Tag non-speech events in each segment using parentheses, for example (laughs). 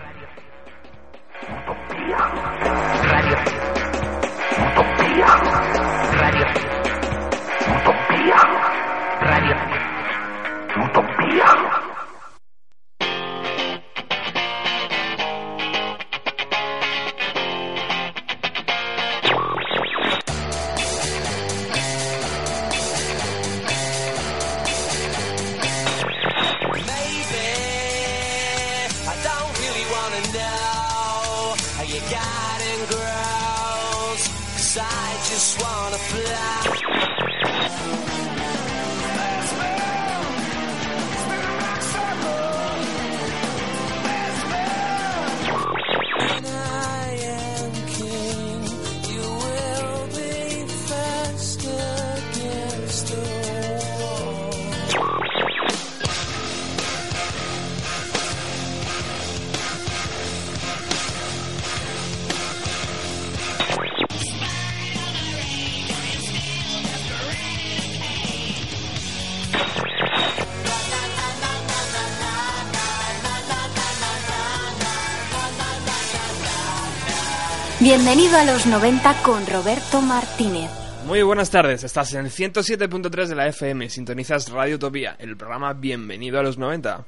Radio. Utopía. Radio. Bienvenido a los 90 con Roberto Martínez. Muy buenas tardes, estás en el 107.3 de la FM, sintonizas Radio Utopía, el programa Bienvenido a los 90.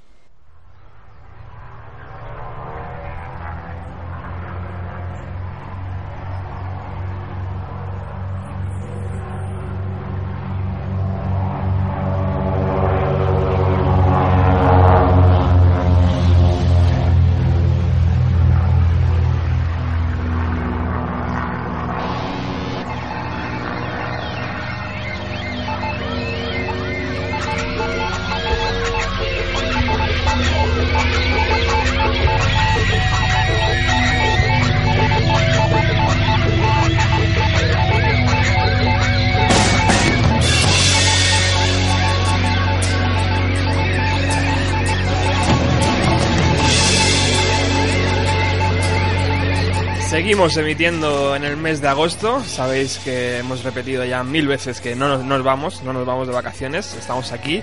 Seguimos emitiendo en el mes de agosto. Sabéis que hemos repetido ya mil veces que no nos, vamos, no nos vamos de vacaciones, estamos aquí.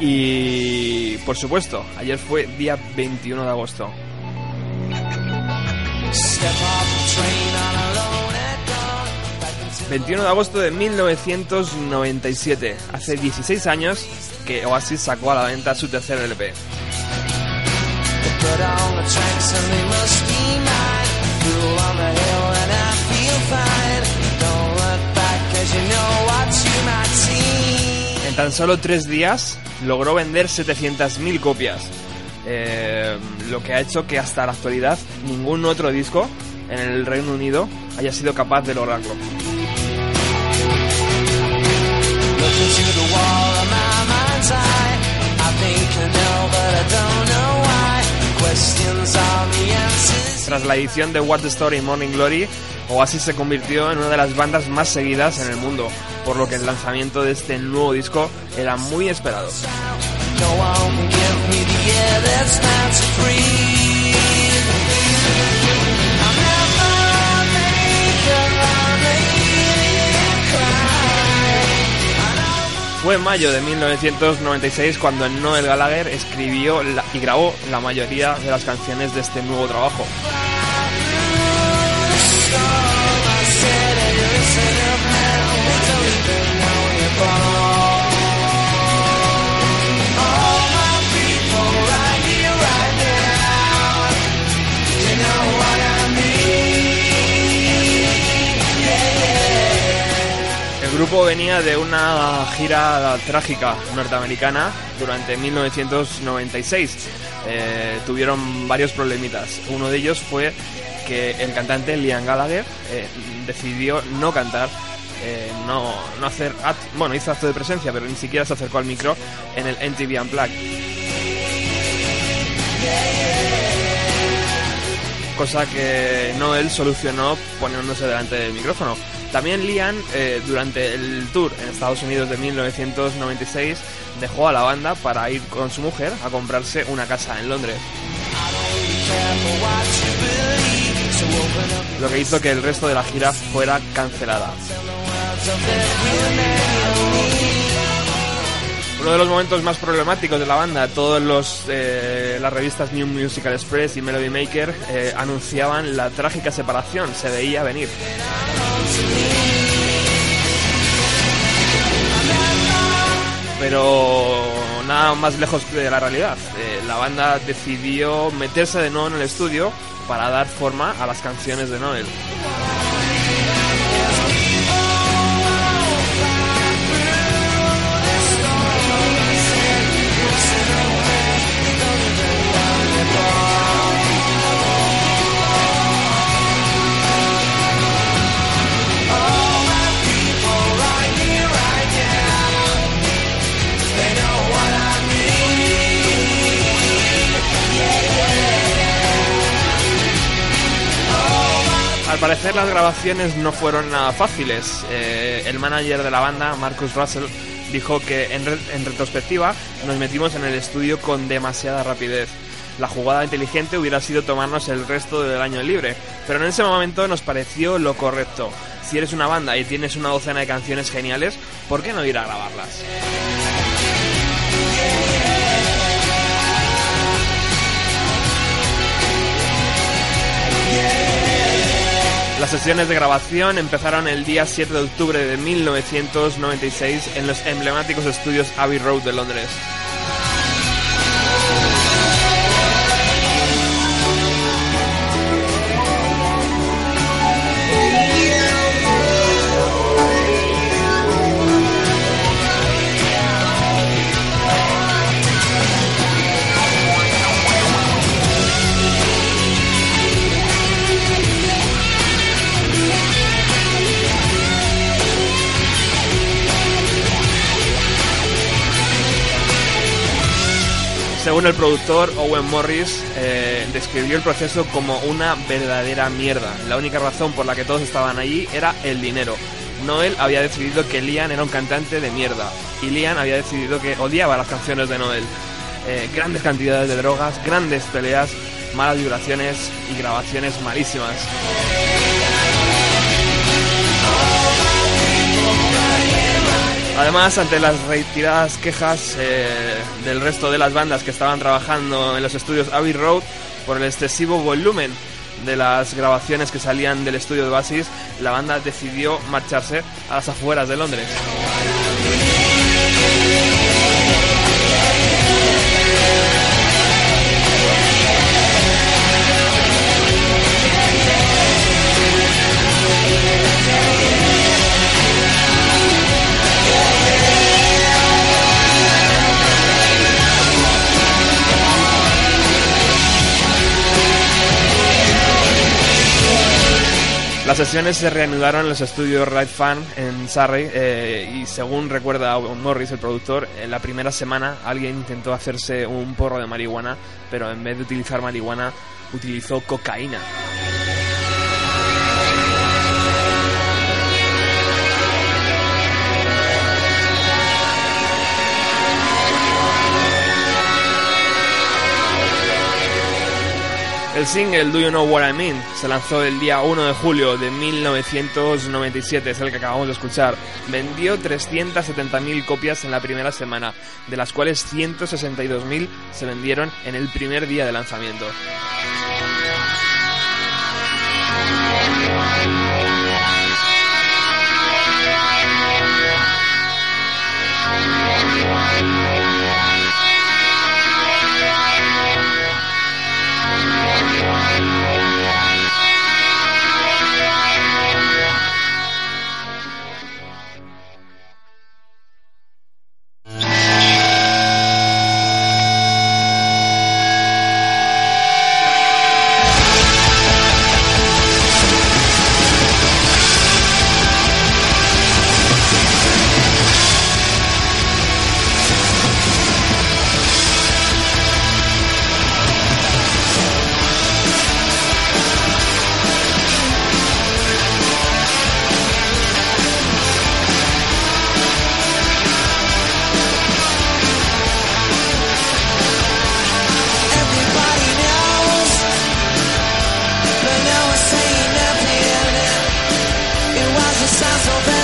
Y por supuesto, ayer fue día 21 de agosto. ...21 de agosto de 1997... ...hace 16 años que Oasis sacó a la venta su tercer LP. En tan solo tres días logró vender 700.000 copias, eh, lo que ha hecho que hasta la actualidad ningún otro disco en el Reino Unido haya sido capaz de lograrlo. Tras la edición de What the Story Morning Glory, Oasis se convirtió en una de las bandas más seguidas en el mundo, por lo que el lanzamiento de este nuevo disco era muy esperado. Fue en mayo de 1996 cuando Noel Gallagher escribió y grabó la mayoría de las canciones de este nuevo trabajo. Grupo venía de una gira trágica norteamericana durante 1996. Eh, tuvieron varios problemitas. Uno de ellos fue que el cantante Liam Gallagher eh, decidió no cantar, eh, no, no hacer, bueno, hizo acto de presencia, pero ni siquiera se acercó al micro en el MTV Unplugged. Cosa que Noel solucionó poniéndose delante del micrófono. También Liam, eh, durante el tour en Estados Unidos de 1996, dejó a la banda para ir con su mujer a comprarse una casa en Londres. Lo que hizo que el resto de la gira fuera cancelada. Uno de los momentos más problemáticos de la banda, todos los eh, las revistas New Musical Express y Melody Maker eh, anunciaban la trágica separación, se veía venir. Pero nada más lejos de la realidad. Eh, la banda decidió meterse de nuevo en el estudio para dar forma a las canciones de Noel. Al parecer las grabaciones no fueron nada fáciles. Eh, el manager de la banda, Marcus Russell, dijo que en, en retrospectiva nos metimos en el estudio con demasiada rapidez. La jugada inteligente hubiera sido tomarnos el resto del año libre, pero en ese momento nos pareció lo correcto. Si eres una banda y tienes una docena de canciones geniales, ¿por qué no ir a grabarlas? Las sesiones de grabación empezaron el día 7 de octubre de 1996 en los emblemáticos estudios Abbey Road de Londres. Según el productor Owen Morris, eh, describió el proceso como una verdadera mierda. La única razón por la que todos estaban allí era el dinero. Noel había decidido que Liam era un cantante de mierda y Liam había decidido que odiaba las canciones de Noel. Eh, grandes cantidades de drogas, grandes peleas, malas vibraciones y grabaciones malísimas. Además, ante las reiteradas quejas eh, del resto de las bandas que estaban trabajando en los estudios Abbey Road por el excesivo volumen de las grabaciones que salían del estudio de Basis, la banda decidió marcharse a las afueras de Londres. Las sesiones se reanudaron en los estudios Right Fan en Surrey eh, y según recuerda Morris, el productor, en la primera semana alguien intentó hacerse un porro de marihuana, pero en vez de utilizar marihuana utilizó cocaína. El single Do You Know What I Mean se lanzó el día 1 de julio de 1997, es el que acabamos de escuchar. Vendió 370.000 copias en la primera semana, de las cuales 162.000 se vendieron en el primer día de lanzamiento. sounds so bad.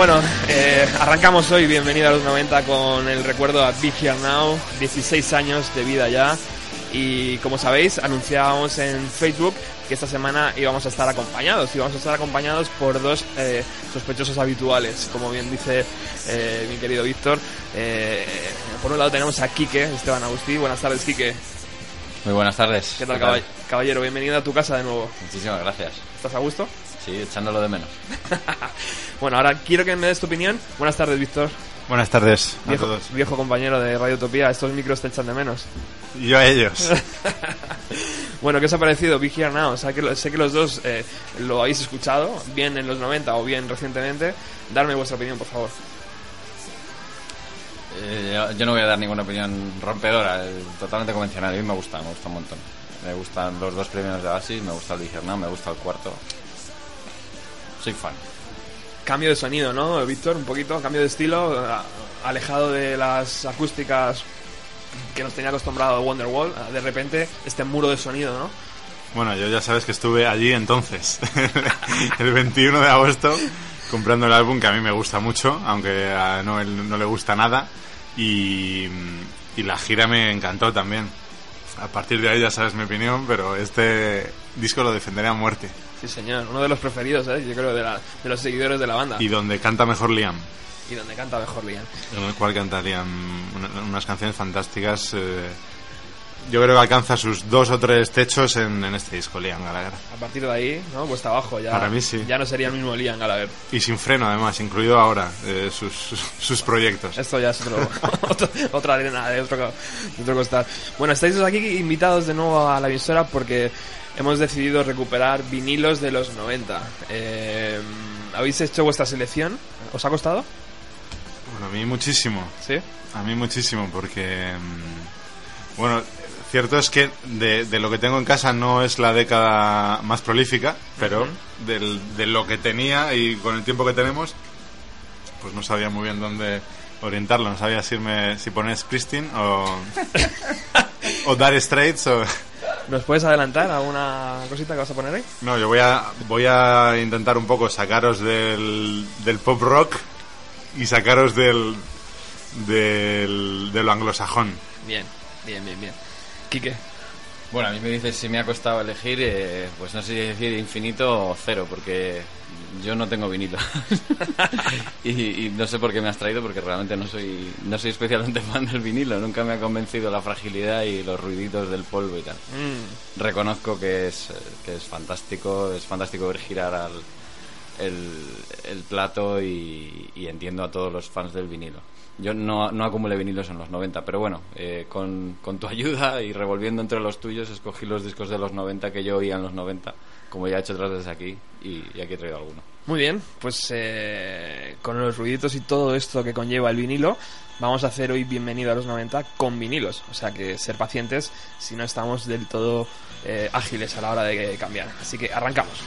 Bueno, eh, arrancamos hoy, bienvenido a los 90 con el recuerdo a Be Here Now, 16 años de vida ya. Y como sabéis, anunciábamos en Facebook que esta semana íbamos a estar acompañados, íbamos a estar acompañados por dos eh, sospechosos habituales, como bien dice eh, mi querido Víctor. Por un lado tenemos a Quique, Esteban Agustí. Buenas tardes, Quique. Muy buenas tardes. ¿Qué tal, caball- caballero? Bienvenido a tu casa de nuevo. Muchísimas gracias. ¿Estás a gusto? Sí, echándolo de menos. (laughs) Bueno, ahora quiero que me des tu opinión. Buenas tardes, Víctor. Buenas tardes a Viejo, todos. viejo compañero de Radio Utopía, estos micros te echan de menos. Y yo a ellos. (laughs) Bueno, ¿qué os ha parecido Be Here Now? O sea, que lo- sé que los dos eh, lo habéis escuchado, bien en los 90 o bien recientemente. Darme vuestra opinión, por favor. Eh, yo, yo no voy a dar ninguna opinión rompedora, eh, totalmente convencional. A mí me gusta, me gusta un montón. Me gustan los dos primeros de Oasis, me gusta el Vigernau, me gusta el cuarto. Soy fan. Cambio de sonido, ¿no, Víctor? Un poquito, cambio de estilo, a- alejado de las acústicas que nos tenía acostumbrado Wonderwall. De repente, este muro de sonido, ¿no? Bueno, yo ya sabes que estuve allí entonces, (laughs) el 21 de agosto, comprando el álbum que a mí me gusta mucho, aunque a Noel no le gusta nada. Y, y la gira me encantó también. A partir de ahí ya sabes mi opinión, pero este disco lo defenderé a muerte. Sí, señor. Uno de los preferidos, ¿eh? Yo creo, de, la- de los seguidores de la banda. Y donde canta mejor Liam. Y donde canta mejor Liam. en el cual canta Liam una- unas canciones fantásticas. eh, yo creo que alcanza sus dos o tres techos en, en este disco, Liam Gallagher. A partir de ahí, ¿no? Cuesta abajo. Ya, Para mí sí. Ya no sería el mismo Liam Gallagher. Y sin freno, además, incluido ahora eh, sus, sus, sus proyectos. Esto ya es otro, (laughs) otro- otra arena de otro, de otro costal. Bueno, estáis aquí invitados de nuevo a la emisora porque hemos decidido recuperar vinilos de los 90. Eh, ¿Habéis hecho vuestra selección? ¿Os ha costado? Bueno, a mí muchísimo. ¿Sí? A mí muchísimo, porque. mm, Bueno, cierto es que de, de lo que tengo en casa no es la década más prolífica, pero del- de lo que tenía y con el tiempo que tenemos, pues no sabía muy bien dónde orientarlo. No sabía si, poner Christine o. (laughs) o Dire Straits o. ¿Nos puedes adelantar alguna cosita que vas a poner ahí? No, yo voy a, voy a intentar un poco sacaros del, del pop rock y sacaros del, del, de lo anglosajón. Bien, bien, bien, bien. Quique. Bueno, a mí me dices si me ha costado elegir, eh, pues no sé si decir infinito o cero, porque yo no tengo vinilo. (laughs) y, y no sé por qué me has traído, porque realmente no soy, no soy especialmente (laughs) fan del vinilo. Nunca me ha convencido la fragilidad y los ruiditos del polvo y tal. Mm, Reconozco que es, eh, que es fantástico, es fantástico ver girar al, el, el plato y, y entiendo a todos los fans del vinilo. Yo no, no acumulé vinilos en los 90, pero bueno, eh, con, con tu (laughs) ayuda y revolviendo entre los tuyos, escogí los discos de los 90 que yo oía en los 90, como ya he hecho otras veces aquí, y, y aquí he traído alguno. Muy bien, pues eh, con los ruiditos y todo esto que conlleva el vinilo, vamos a hacer hoy Bienvenido a los 90 con vinilos. O sea que ser pacientes si no estamos del todo eh, ágiles a la hora de cambiar. Así que arrancamos.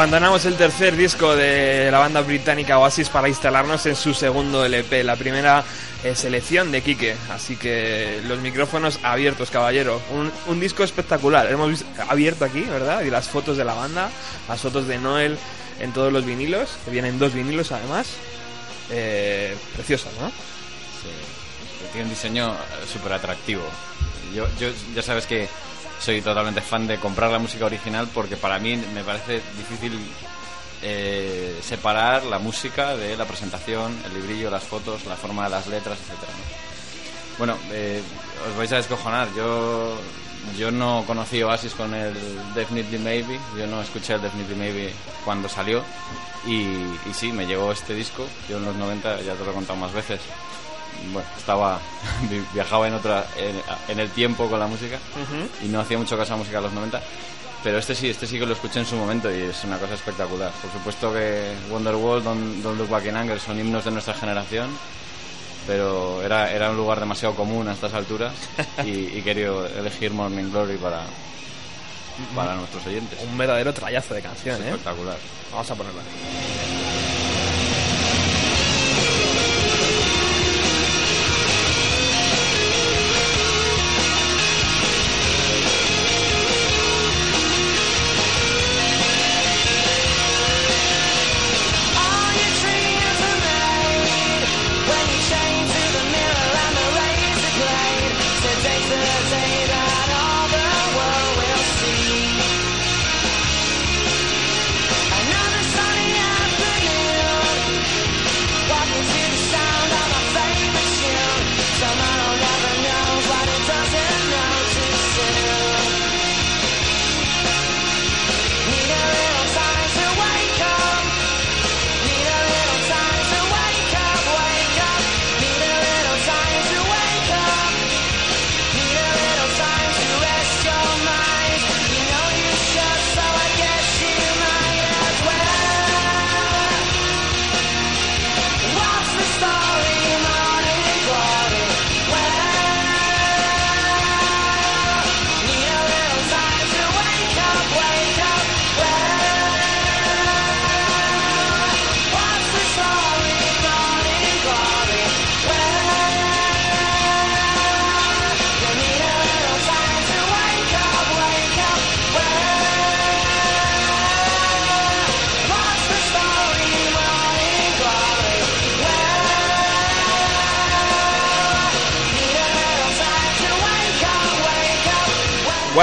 Abandonamos el tercer disco de la banda británica Oasis para instalarnos en su segundo LP, la primera eh, selección de Quique. Así que los micrófonos abiertos, caballero. Un, disco espectacular. Hemos visto, abierto aquí, ¿verdad? Y las fotos de la banda, las fotos de Noel en todos los vinilos, que vienen dos vinilos además. Eh, ¿no? Sí, tiene un diseño súper atractivo. Yo, yo ya sabes que soy totalmente fan de comprar la música original porque para mí me parece difícil eh, separar la música de la presentación, el librillo, las fotos, la forma de las letras. ¿no? Bueno, eh, os vais a descojonar. Yo yo no conocí Oasis con el Definitely Maybe, yo no escuché el Definitely Maybe cuando salió y, y sí, me llegó este disco, yo en los 90 ya te lo he contado más veces, bueno, estaba (laughs) vi- viajaba en otra en, en el tiempo con la música y no hacía mucho caso a la música de los 90 pero este sí este sí que lo escuché en su momento y es una cosa espectacular por supuesto que Wonderwall Don't, Don't Look Back in Anger son himnos de nuestra generación pero era, era un lugar demasiado común a estas alturas (laughs) y, y quería elegir Morning Glory para para nuestros oyentes Un verdadero trayazo de canción, ¿eh? espectacular Vamos a ponerla.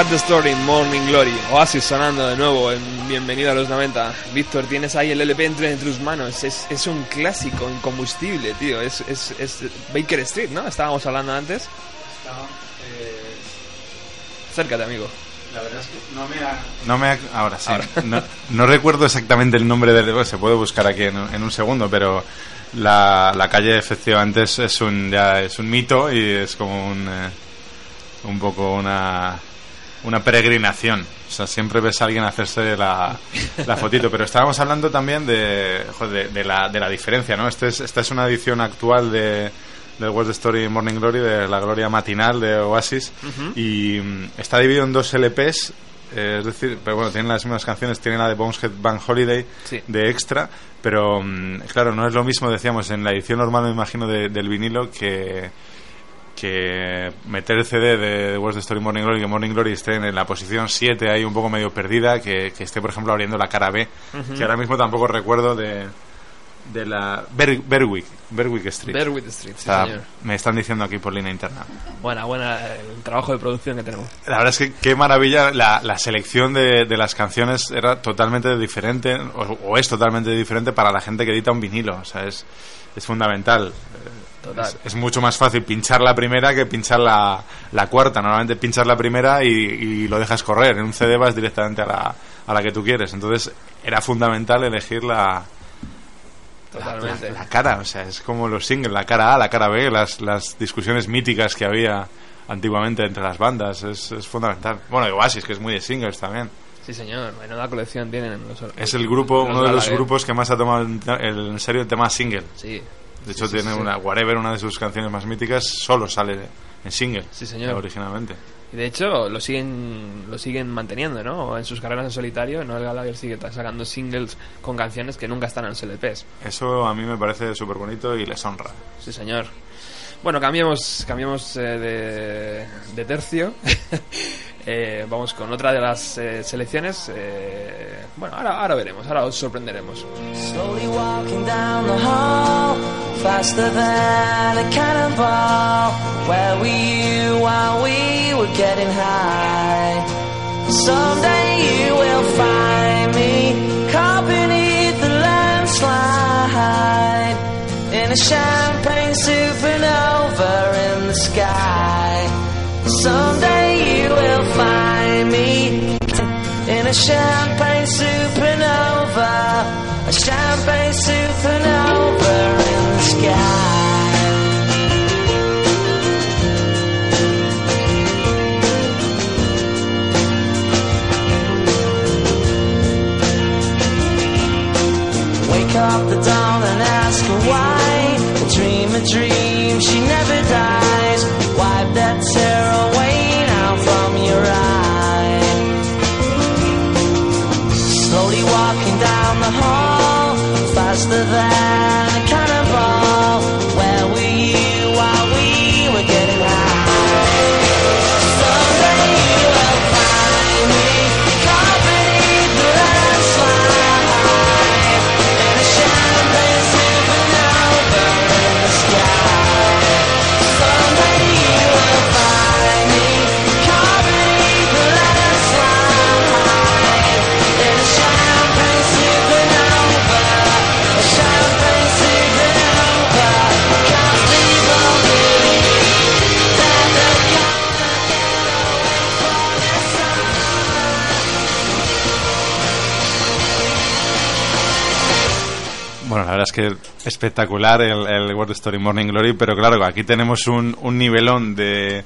Up. The Story, Morning Glory. Oasis sonando de nuevo en Bienvenido a los 90. Víctor, tienes ahí el LP entre tus manos. Es, es un clásico incombustible, tío. Es, es, es Baker Street, ¿no? Estábamos hablando antes. Acércate, amigo. La verdad es que no me No me ha- Ahora sí. No, no recuerdo exactamente el nombre del... Se puede buscar aquí en, un- en un segundo, pero la, la calle efectivamente es, es un ya es un mito y es como un... eh, un poco una... Una peregrinación. O sea, siempre ves a alguien hacerse la, la fotito. Pero estábamos hablando también de, joder, de, de la, de la diferencia, ¿no? Este es, esta es una edición actual de, del the Story Morning Glory, de la gloria matinal de Oasis. Y mm, está dividido en dos LPs. eh, es decir, pero bueno, tienen las mismas canciones, tienen la de Boneshead Bank Holiday Sí. de extra, pero mm, claro, no es lo mismo, decíamos, en la edición normal, me imagino, de- del vinilo que que meter el CD de the Story Morning Glory, que Morning Glory esté en la posición 7 ahí un poco medio perdida, que, que esté, por ejemplo, abriendo la cara B, que ahora mismo tampoco recuerdo de, de la Ber- Berwick, Berwick Street. The Street, sí, señor. me están diciendo aquí por línea interna. Buena, buena el trabajo de producción que tenemos. La verdad es que qué maravilla, la, la selección de, de las canciones era totalmente diferente, o, o es totalmente diferente para la gente que edita un vinilo, o sea, es, es fundamental. Total. Es, es mucho más fácil pinchar la primera que pinchar la, la cuarta. Normalmente pinchas la primera y, y lo dejas correr. En un CD vas directamente a la, a la que tú quieres. Entonces era fundamental elegir la, Totalmente. la cara. O sea, es como los singles, la cara A, la cara B, las, las discusiones míticas que había antiguamente entre las bandas. Es, es fundamental. Bueno, y Oasis, que es muy de singles también. Sí, señor. Menuda colección tienen los Es el grupo, los uno de los grupos que más ha tomado en serio el tema single. Sí. De hecho, tiene una Whatever, una de sus canciones más míticas, solo sale en single. Sí, señor. Originalmente. Y de hecho lo siguen lo siguen manteniendo, ¿no? En sus carreras en solitario, Noel Gallagher sigue sacando singles con canciones que nunca están en los LPs. Eso a mí me parece súper bonito y les honra. Sí, señor. Bueno, cambiemos, cambiemos eh, de, de tercio. (laughs) Eh, vamos con otra de las eh, selecciones. eh, bueno, ahora, ahora veremos, ahora os sorprenderemos. Slowly walking down the hall, faster than a cannonball. Where were you while we were getting high? Someday you will find me caught beneath the landslide in a champagne supernova in the sky. Someday you will find me in a champagne supernova, a champagne supernova in the sky. Wake up the dawn and ask why. A dream, she never dies. Wipe that tear away que espectacular el, World Story Morning Glory, pero claro, aquí tenemos un, un nivelón de,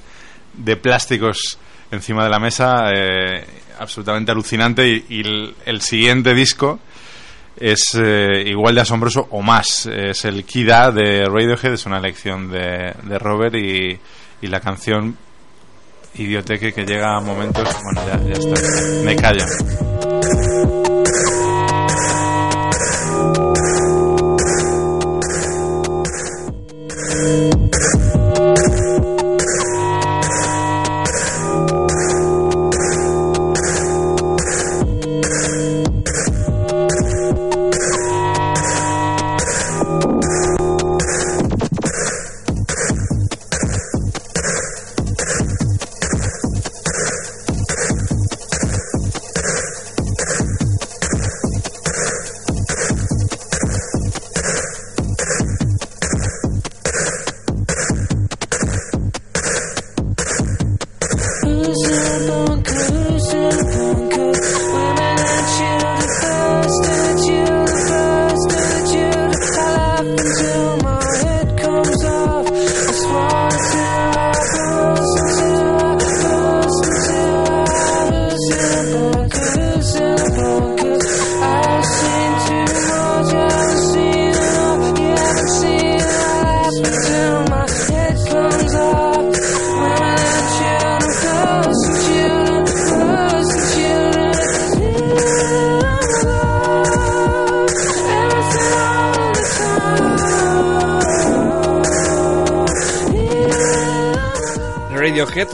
de plásticos encima de la mesa eh, absolutamente alucinante y, el, siguiente disco es eh, igual de asombroso o más. Es el Kida de Radiohead, es una elección de, de Robert y, la canción Idioteque que llega a momentos... Bueno, ya, ya está. Me callan. you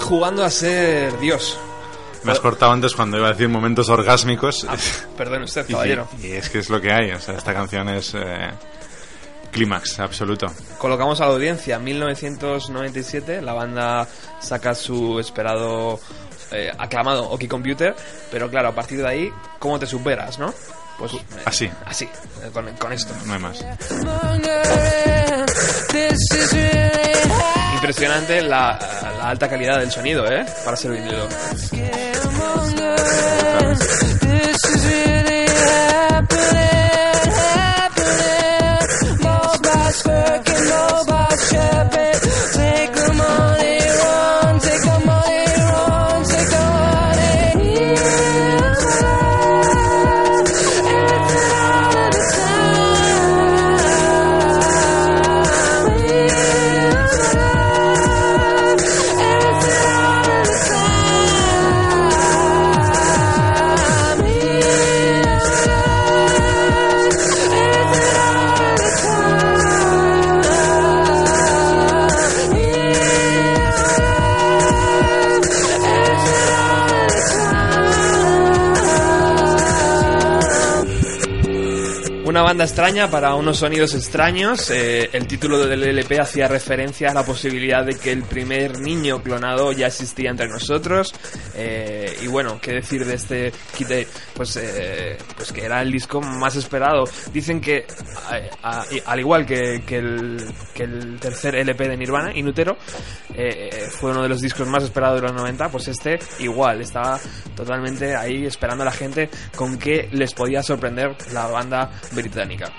jugando a ser Dios. Me has cortado antes cuando iba a decir momentos orgásmicos. Perdón usted, (laughs) Y- caballero. Y, es que es lo que hay. O sea, esta canción es eh, clímax absoluto. Colocamos a la audiencia 1997, la banda saca su esperado eh, aclamado Oki Computer, pero claro, a partir de ahí, ¿cómo te superas, no? Pues eh, Así. así, eh, con, con esto. No hay más. Impresionante la, la alta calidad del sonido, ¿eh? Para ser vinilo. Extraña para unos sonidos extraños. Eh, el título del LP hacía referencia a la posibilidad de que el primer niño clonado ya existía entre nosotros. Eh, y bueno, qué decir de este Kid? Pues, eh, pues que era el disco más esperado. Dicen que, al igual que, que el, que el tercer LP de Nirvana, Inutero, eh, eh, fue uno de los discos más esperados de los 90, pues este igual, estaba totalmente ahí esperando a la gente con qué les podía sorprender la banda británica.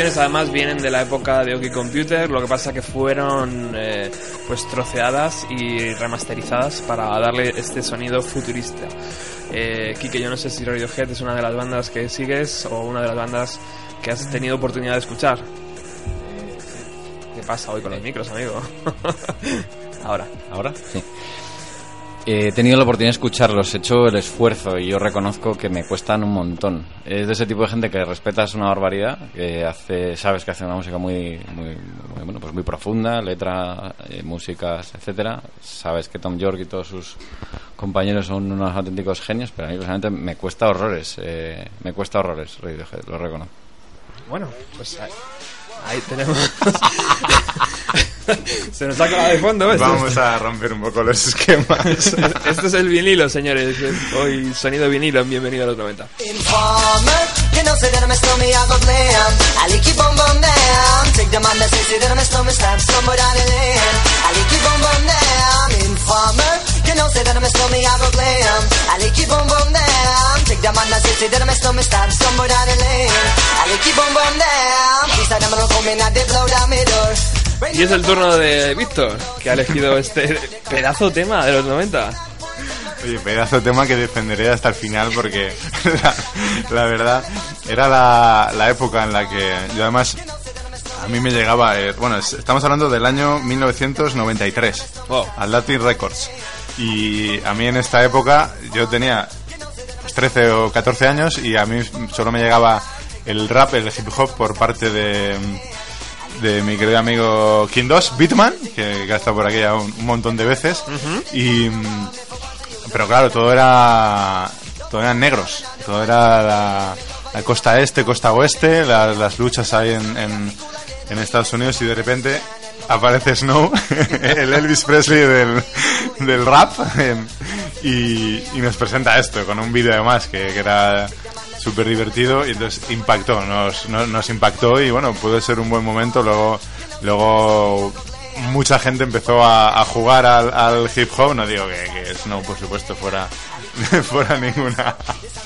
Además vienen de la época de OK Computer, lo que pasa que fueron eh, pues troceadas y remasterizadas para darle este sonido futurista. Eh, Kike, yo no sé si Radiohead es una de las bandas que sigues o una de las bandas que has tenido oportunidad de escuchar. ¿Qué pasa hoy con los micros, amigo? (laughs) Ahora. ¿Ahora? He tenido la oportunidad de escucharlos, he hecho el esfuerzo y yo reconozco que me cuestan un montón. Es de ese tipo de gente que respetas una barbaridad, que hace, sabes que hace una música muy, muy, muy, bueno, pues muy profunda, letra, eh, músicas, etcétera. Sabes que Tom York y todos sus compañeros son unos auténticos genios, pero a mí personalmente me cuesta horrores, eh, me cuesta horrores, lo reconozco. Bueno, pues ahí, tenemos. (laughs) Se nos ha acabado de fondo, esto. Vamos a romper un poco los esquemas. (laughs) Este es el vinilo, señores. Hoy sonido vinilo, bienvenido a los 90. Informer, you know, say that I'm a stormy, I like you. Take that say, say that I'm a the. I that I'm a stormy, somewhere down the lane. Like you. Please, don't come in, did blow down my door. Y es el turno de Víctor, que ha elegido este pedazo tema de los 90. Oye, pedazo de tema que defenderé hasta el final porque (laughs) la, la verdad era la, la época en la que yo además a mí me llegaba, eh, bueno, es- estamos hablando del año 1993, Wow. Atlantic Records. Y a mí en esta época yo tenía pues, 13 o 14 años y a mí solo me llegaba el rap, el hip hop por parte de, de mi querido amigo King 2, Bitman, que, que ha estado por aquí ya un, un montón de veces. Y pero claro, todo era todo eran negros, todo era la, la costa este, costa oeste, la- las luchas ahí en, en, en Estados Unidos y de repente aparece Snow, (laughs) el Elvis Presley del, del rap, em, y, y nos presenta esto con un vídeo además que, que era súper divertido y entonces impactó, nos, nos, nos impactó y bueno, pudo ser un buen momento, luego, luego mucha gente empezó a, jugar al, al hip hop, no digo que, que Snow por supuesto fuera (laughs) fuera ninguna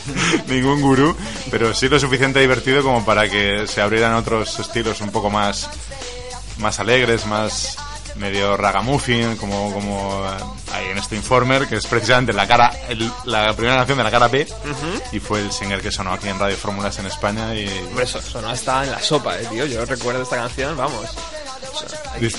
(laughs) ningún gurú, pero sí lo suficiente divertido como para que se abrieran otros estilos un poco más más alegres, más medio ragamuffin, como, como hay en este Informer, que es precisamente la cara, el- la primera canción de la cara B, y fue el single que sonó aquí en Radio Fórmulas en España y Hombre, eso sonó hasta en la sopa, eh, tío. Yo recuerdo esta canción, vamos.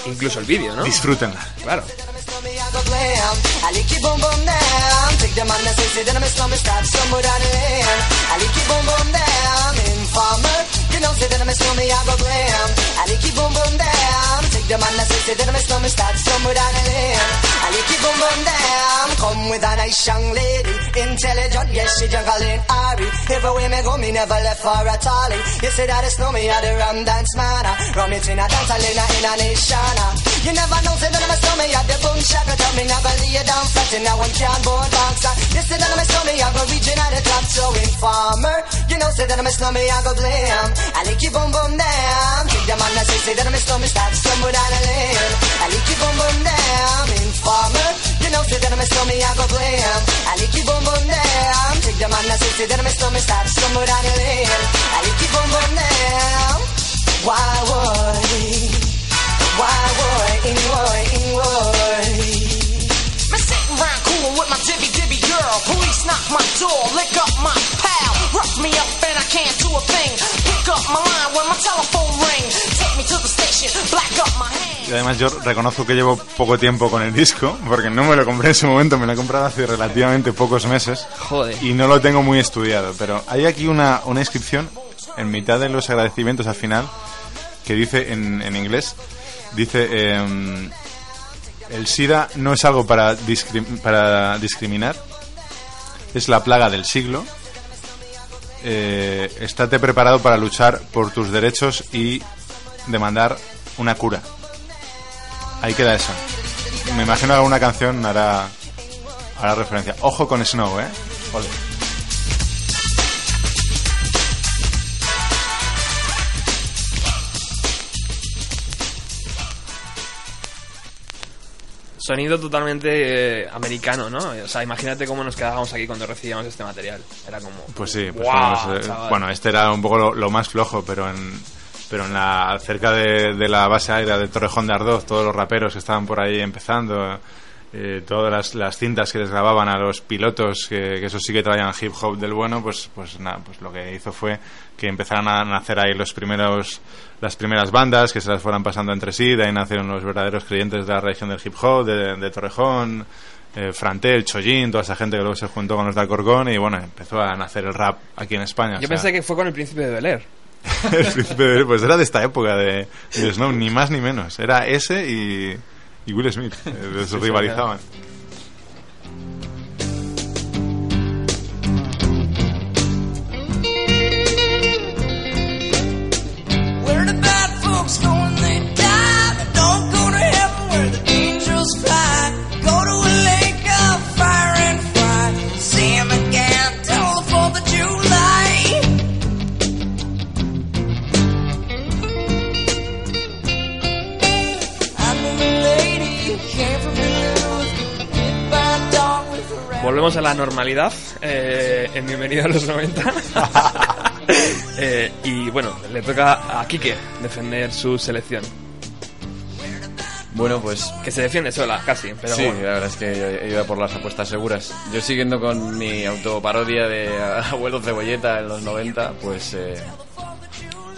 Incluso el vídeo, ¿no? disfrútenla. Claro. I go glam. I boom boom down. Take the man that says say that I'm a slumber start somewhere the lane. I boom boom down. Informer, you know say that I'm a slumber, I go glam. I boom boom down. Take the man that says say that I'm a slumber start somewhere the lane. I boom boom down. Come with a nice young lady, intelligent, yes she juggling Ari. Everywhere me go, me never left for a tally. You say that it's no me, I the rum dance man. Rum it in a dance, I in in a nation. You never know, say that I'm a stomach, I the boom shaka tell me never lay down flat in a one can board boxer. You say that I'm a stomach, I go reaching at the top, so informer. You know, say that I'm a stomach, I go blam. I like you boom boom down. Take the man that say, say that I'm a stomach, start stumble down a lane. I like you boom boom down. Informer. You know, say that I'm a stomach, I go blam. I like you boom boom down. Take the man that say, say that I'm a stomach, start stumble down a lane. I like you boom boom down. Why would why would, in would, in would? Me sitting round cool with my dibby dibby girl. Police knock my door, lick up my pal. Rough me up and I can't do a thing. Pick up my line when my telephone ring. Take me to the station, black up my hand. Y además yo reconozco que llevo poco tiempo con el disco, porque no me lo compré en su momento, me lo he comprado hace relativamente pocos meses. Joder. Y no lo tengo muy estudiado, pero hay aquí una, una inscripción en mitad de los agradecimientos al final que dice en, en inglés, dice, em, el SIDA no es algo para, discri- para discriminar, es la plaga del siglo. Eh, estate preparado para luchar por tus derechos y demandar una cura. Ahí queda eso. Me imagino alguna canción hará, hará referencia. Ojo con Snow, ¿eh? Ole. Sonido totalmente eh, americano, ¿no? O sea, imagínate cómo nos quedábamos aquí cuando recibíamos este material. Era como... Pues sí, pues bueno, este era un poco lo, lo más flojo, pero en, pero en la, cerca de, de la base aérea de Torrejón de Ardoz, todos los raperos que estaban por ahí empezando, eh, todas las, las cintas que les grababan a los pilotos, que, que eso sí que traían hip hop del bueno, pues, pues nada, pues lo que hizo fue que empezaran a nacer ahí los primeros, las primeras bandas, que se las fueran pasando entre sí, de ahí nacieron los verdaderos creyentes de la región del hip hop, de, de Torrejón, eh, Frantel, Chollín, toda esa gente que luego se juntó con los de Alcorcón y bueno, empezó a nacer el rap aquí en España. Yo pensé que fue con el príncipe de Bel Air. (laughs) el príncipe de- pues era de esta época de, de (laughs) Snow, ni más ni menos. Era ese y, y Will Smith, eh, (laughs) rivalizaban. Volvemos a la normalidad eh, en Bienvenido a los 90. (laughs) Eh, y bueno, le toca a Quique defender su selección. Bueno, pues Que se defiende sola, casi. Pero sí, bueno. la verdad es que he ido por las apuestas seguras. Yo siguiendo con mi autoparodia de (laughs) Abuelo Cebolleta en los 90, pues... eh,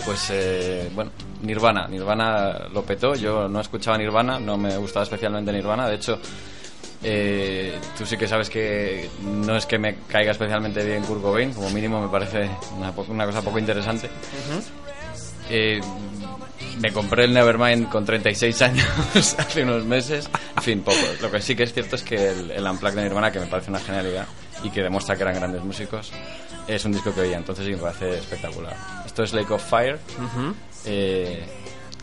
pues eh, bueno, Nirvana. Nirvana lo petó. Yo no escuchaba Nirvana, no me gustaba especialmente Nirvana. De hecho, eh, tú sí que sabes que no es que me caiga especialmente bien Kurt Cobain, como mínimo me parece una, una cosa poco interesante. Eh, me compré el Nevermind con 36 años (laughs) hace unos meses. En fin, poco. Lo que sí que es cierto es que el, el Unplugged de Nirvana, que me parece una genialidad y que demuestra que eran grandes músicos, es un disco que oía. Entonces sí me parece espectacular. Esto es Lake of Fire. Eh,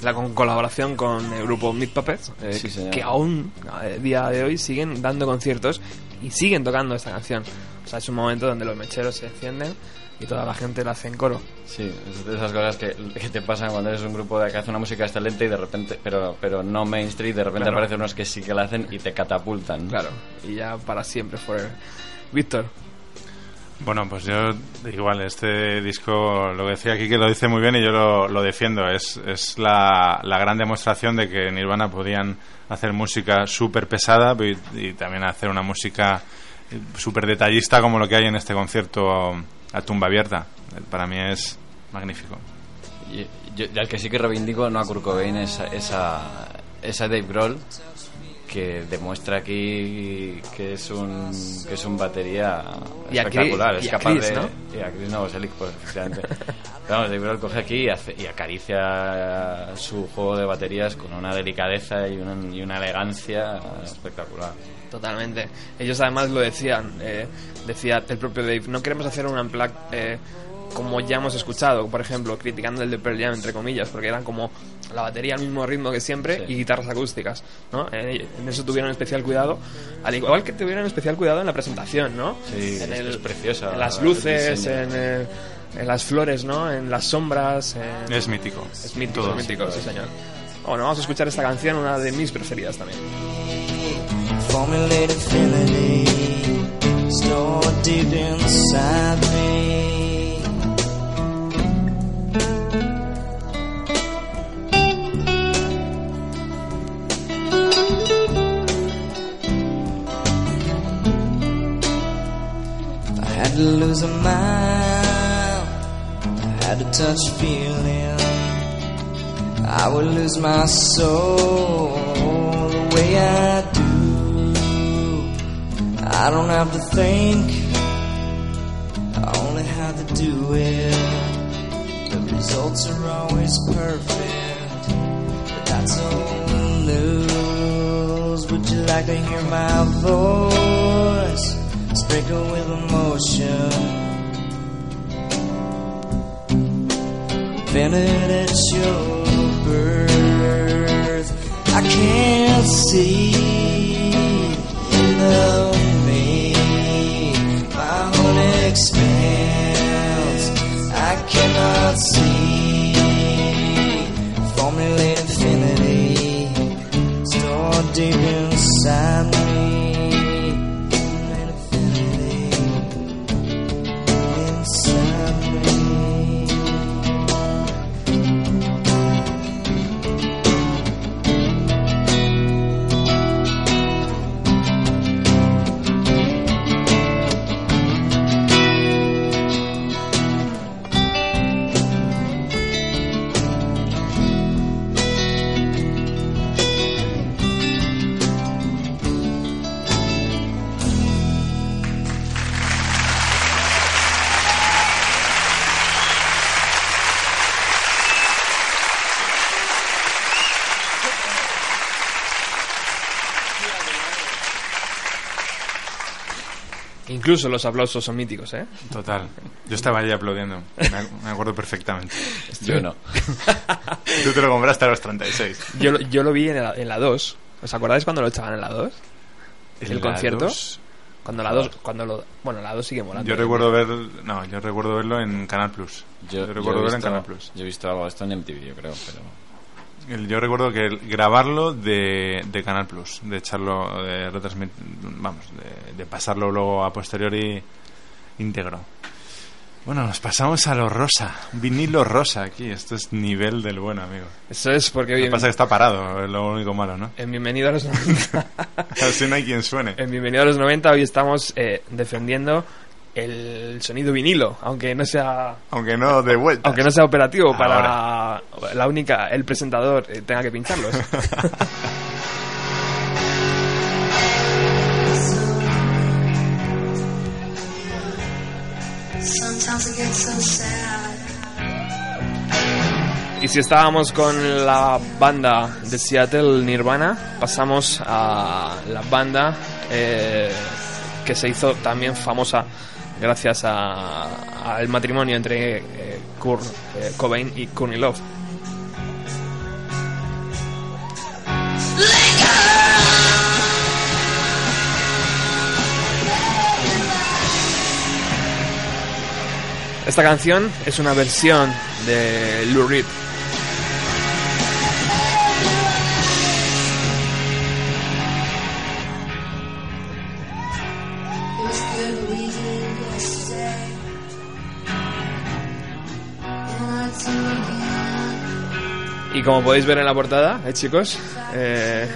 La con colaboración con el grupo Meat Puppets, eh, Sí, que aún a día de hoy siguen dando conciertos y siguen tocando esta canción. O sea, es un momento donde los mecheros se encienden y toda la gente la hace en coro. sí, es de esas cosas que, que te pasan cuando eres un grupo de que hace una música excelente y de repente, pero, pero no mainstream, de repente Claro. aparecen unos que sí que la hacen y te catapultan. Claro, y ya para siempre forever. Víctor, Bueno, pues yo igual, este disco, lo decía aquí que lo dice muy bien y yo lo, lo defiendo. Es, es la, la gran demostración de que Nirvana podían hacer música súper pesada y, también hacer una música súper detallista como lo que hay en este concierto a tumba abierta. Para mí es magnífico. Y yo, al que sí que reivindico, no a Kurt Cobain, es a, es a, es a Dave Grohl, que demuestra aquí que es un, que es un batería Y Chris- espectacular. y es capaz Chris, de. ¿no? Y a Chris Novoselic, pues, efectivamente. (laughs) Vamos, Dave Grohl coge aquí y, hace- y acaricia su juego de baterías con una delicadeza y una, y una elegancia espectacular. totalmente. Ellos además lo decían, eh, decía el propio Dave, no queremos hacer un unplug eh, como ya hemos escuchado, por ejemplo, criticando el de Pearl Jam, entre comillas, porque eran como la batería al mismo ritmo que siempre Sí. y guitarras acústicas, ¿no? Eh, en eso tuvieron especial cuidado, al igual que tuvieron especial cuidado en la presentación, ¿no? Sí, en es- es preciosa En las el luces, en, eh, en las flores, ¿no? En las sombras, en- Es mítico. Es mítico, Todo. es mítico, sí señor. Bueno, vamos a escuchar esta canción, una de mis preferidas también. Formulate infinity, stored deep inside me. To lose a mind. I had to touch feeling. I would lose my soul the way I do. I don't have to think. I only have to do it. The results are always perfect, but that's all old news. Would you like to hear my voice sprinkled with emotion? Invented at your birth, I can't see the me my whole expanse. I cannot see formulate infinity stored deep inside me. Incluso los aplausos son míticos, ¿eh? Total. Yo estaba ahí aplaudiendo. Me, acuerdo perfectamente. Yo no. (laughs) Tú te lo compraste a los 36. Yo, lo- yo lo vi en la, en la 2. ¿Os acordáis cuando lo echaban en la 2? ¿El la concierto? dos, Cuando la 2, cuando lo, bueno, la 2 sigue molando. Yo recuerdo ver, no, yo recuerdo verlo en Canal Plus. Yo, recuerdo verlo en Canal Plus. Yo he visto algo de esto en MTV, yo creo, pero... El- Yo recuerdo que el- grabarlo de, de Canal Plus, de echarlo, de retransmit, vamos, de, de pasarlo luego a posteriori íntegro. Bueno, nos pasamos a lo rosa, vinilo rosa aquí. Esto es nivel del bueno, amigo. Eso es porque Lo que bien- pasa que está parado, es lo único malo, ¿no? en Bienvenido a los 90, (laughs) Así no hay quien suene. en Bienvenido a los 90 hoy estamos eh, defendiendo el sonido vinilo, aunque no sea Aunque no de vuelta. aunque no sea operativo para la única el presentador eh, tenga que pincharlos. (laughs) Y si estábamos con la banda de Seattle Nirvana, pasamos a la banda eh, que se hizo también famosa gracias a- al matrimonio entre eh, Kurt eh, Cobain y Courtney Love. Esta canción es una versión de Lou Reed. Y como podéis ver en la portada, ¿eh, chicos? Eh,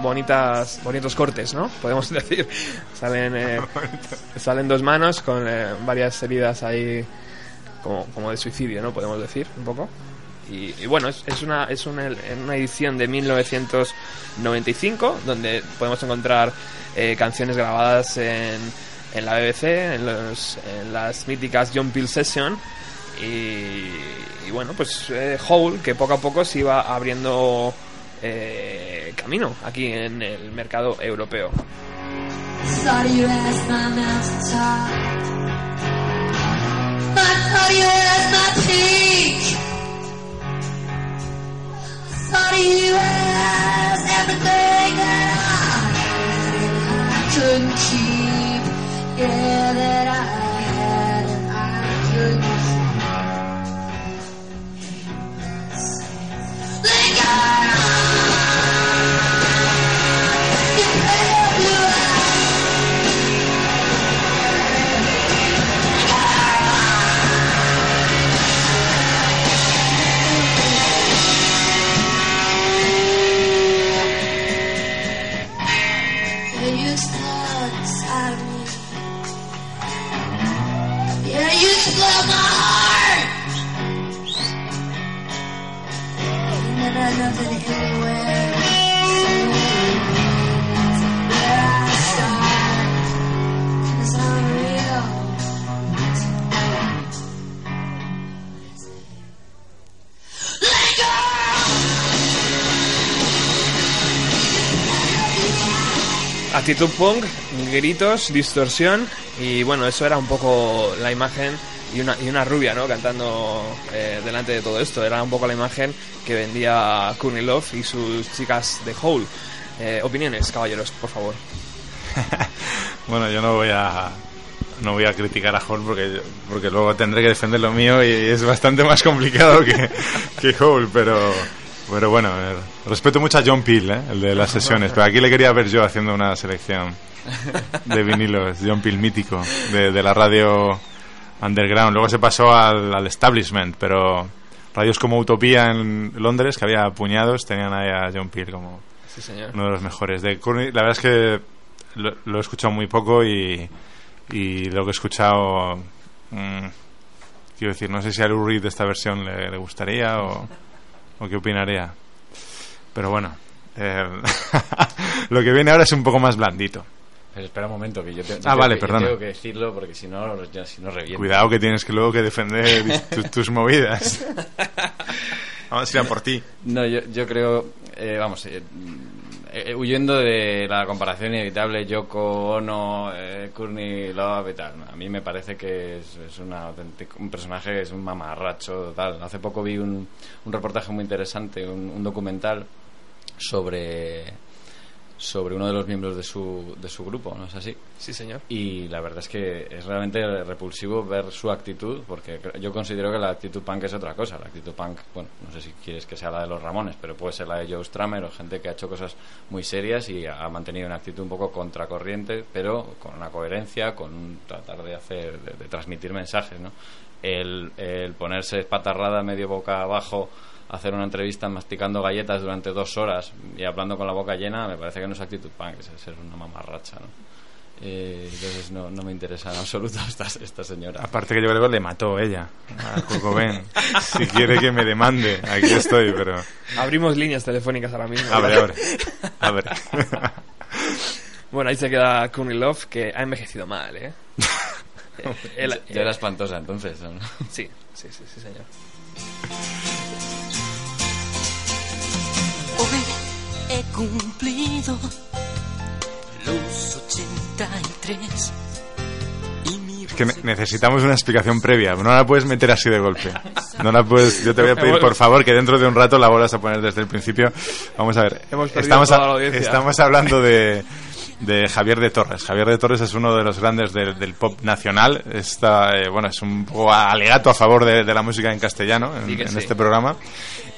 bonitas, bonitos cortes, ¿no? (laughs) Podemos decir. Salen, eh, salen dos manos con eh, varias heridas ahí como, como de suicidio, ¿no? Podemos decir, un poco. Y, bueno, es, una, es una, una edición de 1995 donde podemos encontrar eh, canciones grabadas en, en la BBC, en, los, en las míticas John Peel Session. Y, bueno, pues eh, Hole, que poco a poco se iba abriendo eh, camino aquí en el mercado europeo. Keep. actitud punk, gritos, distorsión y bueno, eso era un poco la imagen y una, y una rubia, ¿no? Cantando eh, delante de todo esto. Era un poco la imagen que vendía Courtney Love y sus chicas de Hole. Eh, opiniones, caballeros, por favor. (laughs) Bueno, yo no voy a no voy a criticar a Hole porque, porque luego tendré que defender lo mío y es bastante más complicado que, (laughs) que Hole, pero, pero bueno, respeto mucho a John Peel, ¿eh? el de las sesiones, pero aquí le quería ver yo haciendo una selección de vinilos, John Peel mítico, de, de la radio underground. Luego se pasó al, al establishment, pero radios como Utopía en Londres, que había puñados, tenían ahí a John Peel como Sí, señor. uno de los mejores. De Courtney, la verdad es que lo, lo he escuchado muy poco y, y lo que he escuchado, mm, quiero decir, no sé si a Lou Reed esta versión le, le gustaría o, o qué opinaría. Pero bueno, eh, (laughs) lo que viene ahora es un poco más blandito. Pero espera un momento, que yo, te- Ah, tengo vale, que- yo perdona. tengo que decirlo porque si no, ya, si no reviento. Cuidado que tienes que luego que defender tus movidas. (laughs) Vamos a ir a por ti. No, yo, yo creo, eh, vamos, eh, eh, huyendo de la comparación inevitable Yoko Ono, eh, Courtney Love y tal. A mí me parece que es, es una un personaje, es un mamarracho total. Hace poco vi un, un reportaje muy interesante, un, un documental sobre sobre uno de los miembros de su, de su grupo, ¿no es así? Sí, señor. Y la verdad es que es realmente repulsivo ver su actitud, porque yo considero que la actitud punk es otra cosa. La actitud punk, bueno, no sé si quieres que sea la de los Ramones, pero puede ser la de Joe Stramer o gente que ha hecho cosas muy serias y ha mantenido una actitud un poco contracorriente, pero con una coherencia, con un tratar de hacer, de, de transmitir mensajes, ¿no? El, el ponerse espatarrada medio boca abajo hacer una entrevista masticando galletas durante dos horas y hablando con la boca llena, me parece que no es actitud punk, es ser una mamarracha, ¿no? Eh, entonces no, no me interesa en absoluto (laughs) esta, esta señora. Aparte que yo creo que le mató ella a Cobain. (laughs) Si quiere que me demande, aquí estoy, pero... Abrimos líneas telefónicas ahora mismo. Abre, abre. (laughs) Abre. Bueno, ahí se queda Courtney Love, que ha envejecido mal, ¿eh? Eh, el- ya era espantosa entonces, ¿no? Sí, sí, sí, sí, señor. Hoy he cumplido los 83 y mi Es que ne- necesitamos una explicación previa. No la puedes meter así de golpe. No la puedes. Yo te voy a pedir, por favor, que dentro de un rato la vuelvas a poner desde el principio. Vamos a ver. Hemos estamos, a- estamos hablando de, de Javier de Torres. Javier de Torres es uno de los grandes del, del pop nacional. Está, eh, bueno, es un poco alegato a favor de, de la música en castellano en, Sí que en sí. este programa.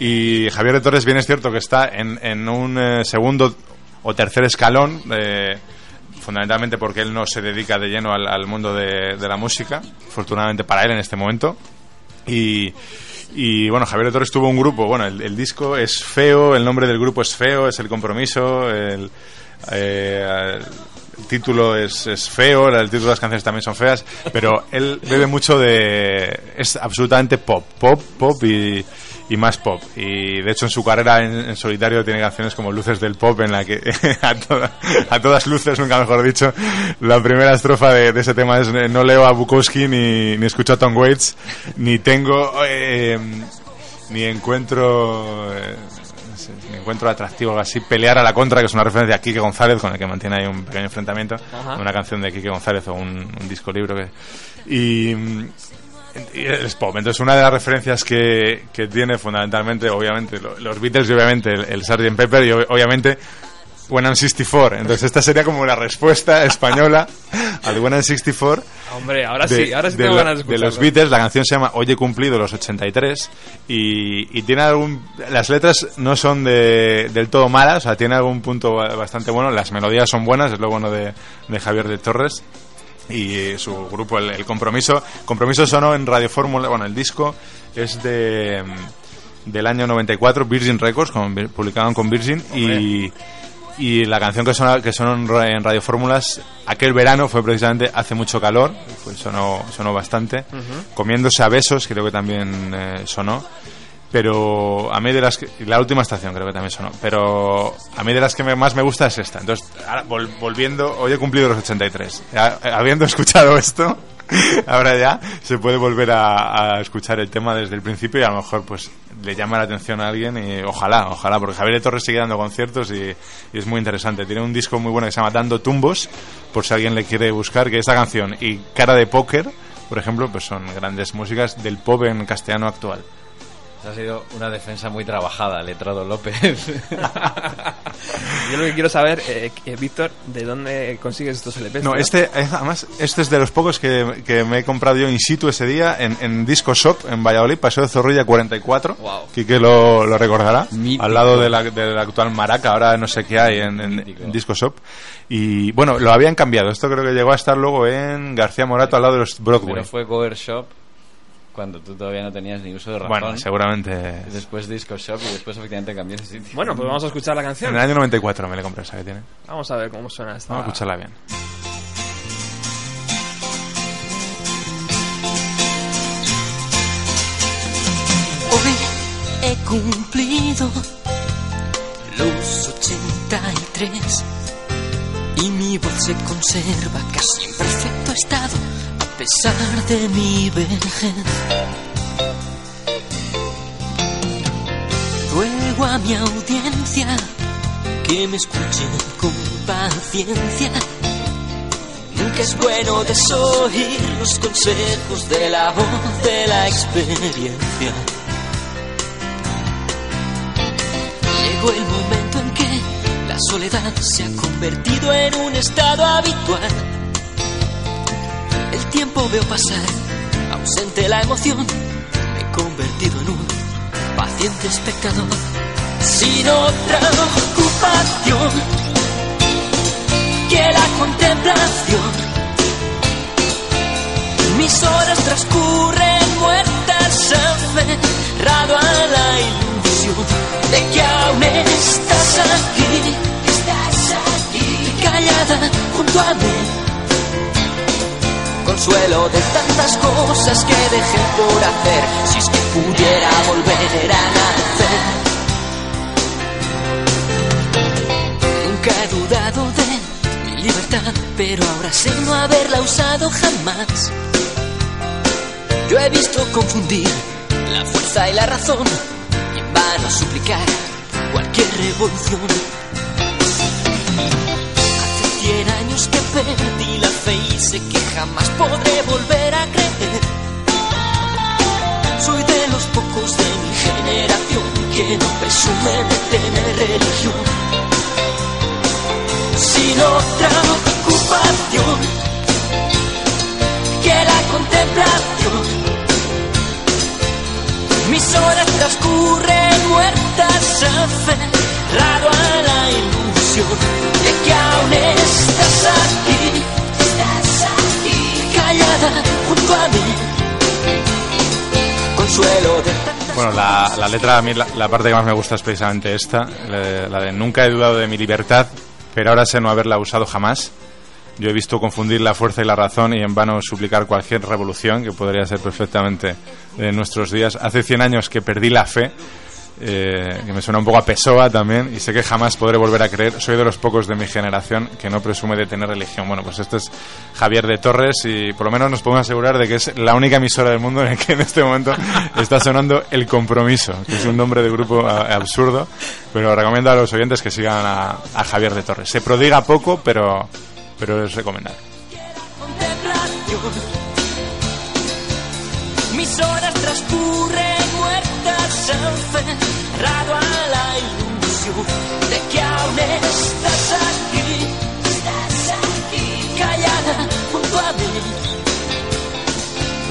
Y Javier de Torres, bien es cierto que está en, en un eh, segundo o tercer escalón. eh, fundamentalmente porque él no se dedica de lleno al, al mundo de, de la música, afortunadamente para él en este momento. Y, y, bueno, Javier de Torres tuvo un grupo, bueno, el, el disco es feo, el nombre del grupo es feo, es el compromiso, el, eh, el título es, es feo, el título de las canciones también son feas, pero él bebe mucho de... es absolutamente pop, pop, pop y, y más pop. Y de hecho en su carrera en, en solitario tiene canciones como Luces del Pop en la que (laughs) a, toda- a todas luces, nunca mejor dicho, la primera estrofa de, de ese tema es no leo a Bukowski ni, ni escucho a Tom Waits, ni tengo... eh, ni encuentro... eh, ni encuentro atractivo así pelear a la contra que es una referencia a Quique González con el que mantiene ahí un pequeño enfrentamiento Ajá. una canción de Quique González o un, un disco libro que y, y es pop. Entonces, una de las referencias que, que tiene fundamentalmente, obviamente, lo- los Beatles y obviamente el, el Sgt. Pepper y ob- obviamente When I'm 64. Entonces, esta sería como la respuesta española al When I'm 64 Hombre, ahora de, sí, ahora sí de tengo ganas de de escucharlo. los Beatles. La canción se llama Hoy he cumplido los 83 y, y tiene algún... Las letras no son de, del todo malas, o sea, tiene algún punto ba- bastante bueno. Las melodías son buenas, es lo bueno de, de Javier de Torres y su grupo el, el compromiso compromiso sonó en Radio Fórmula bueno el disco es de del año 94 Virgin Records con, publicaban con Virgin y y la canción que sonó, que sonó en ra- en Radio Fórmulas aquel verano fue precisamente Hace mucho calor, fue, sonó, sonó bastante. Comiéndose a besos, creo que también eh, sonó. Pero a mí de las que, la última estación creo que también sonó. Pero a mí de las que me- más me gusta es esta. Entonces, ahora, vol- volviendo, hoy he cumplido los 83. Ya, eh, habiendo (laughs) escuchado esto, (laughs) ahora ya se puede volver a, a escuchar el tema desde el principio y a lo mejor pues le llama la atención a alguien y ojalá, ojalá, porque Javier de Torres sigue dando conciertos y, es muy interesante. Tiene un disco muy bueno que se llama Dando Tumbos, por si alguien le quiere buscar, que esta canción y Cara de Póker, por ejemplo, pues son grandes músicas del pop en castellano actual. Ha sido una defensa muy trabajada, letrado López. (laughs) Yo lo que quiero saber, eh, eh, Víctor, ¿de dónde consigues estos LPs? No, este, además, este es de los pocos que, que me he comprado yo in situ ese día en, en Disco Shop en Valladolid, Paseo de Zorrilla 44. Guau. Quique lo, lo recordará. Mítico. Al lado de la, de la actual Maraca, ahora no sé qué hay en, en- en Disco Shop. Y bueno, lo habían cambiado. Esto creo que llegó a estar luego en García Morato, al lado de los Broadway. Pero fue Cover Shop cuando tú todavía no tenías ni uso de razón. Bueno, seguramente. Después Disco Shop y después efectivamente cambié de sitio. Bueno, pues vamos a escuchar la En canción. el año 94 me le compré esa que tiene. Vamos a ver cómo suena esta. Vamos a escucharla bien. Hoy he cumplido los 83 y mi voz se conserva casi en perfecto estado pesar de mi vejez. Ruego a mi audiencia que me escuchen con paciencia. Nunca es bueno desoír los consejos de la voz de la experiencia. Llegó el momento en que la soledad se ha convertido en un estado habitual. Tiempo veo pasar, ausente la emoción, me he convertido en un paciente espectador, sin otra ocupación que la contemplación. Mis horas transcurren muertas aferrado a la ilusión de que aún estás aquí, estás aquí, callada junto a mí. Consuelo de tantas cosas que dejé por hacer, si es que pudiera volver a nacer. Nunca he dudado de mi libertad, pero ahora sé no haberla usado jamás. Yo he visto confundir la fuerza y la razón y en vano suplicar cualquier revolución. Años que perdí la fe y sé que jamás podré volver a creer. Soy de los pocos de mi generación que no presumen de tener religión. Sin otra ocupación que la contemplación. Mis horas transcurren muertas aferrado a la de que aún estás aquí, estás aquí, callada junto a mí. Consuelo de Bueno, la, la letra, a mí la, la parte que más me gusta es precisamente esta, la, la de nunca he dudado de mi libertad, pero ahora sé no haberla usado jamás. Yo he visto confundir la fuerza y la razón y en vano suplicar cualquier revolución que podría ser perfectamente de nuestros días. Hace 100 años que perdí la fe, eh, que me suena un poco a Pessoa también, y sé que jamás podré volver a creer. Soy de los pocos de mi generación que no presume de tener religión. Bueno, pues este es Javier de Torres y por lo menos nos podemos asegurar de que es la única emisora del mundo en el que en este momento está sonando El Compromiso, que es un nombre de grupo a- absurdo, pero recomiendo a los oyentes que sigan a, a Javier de Torres. Se prodiga poco, pero, pero es recomendable. Mis horas transcurren aferrado a la ilusión de que aún estás aquí, estás aquí, callada junto a mí.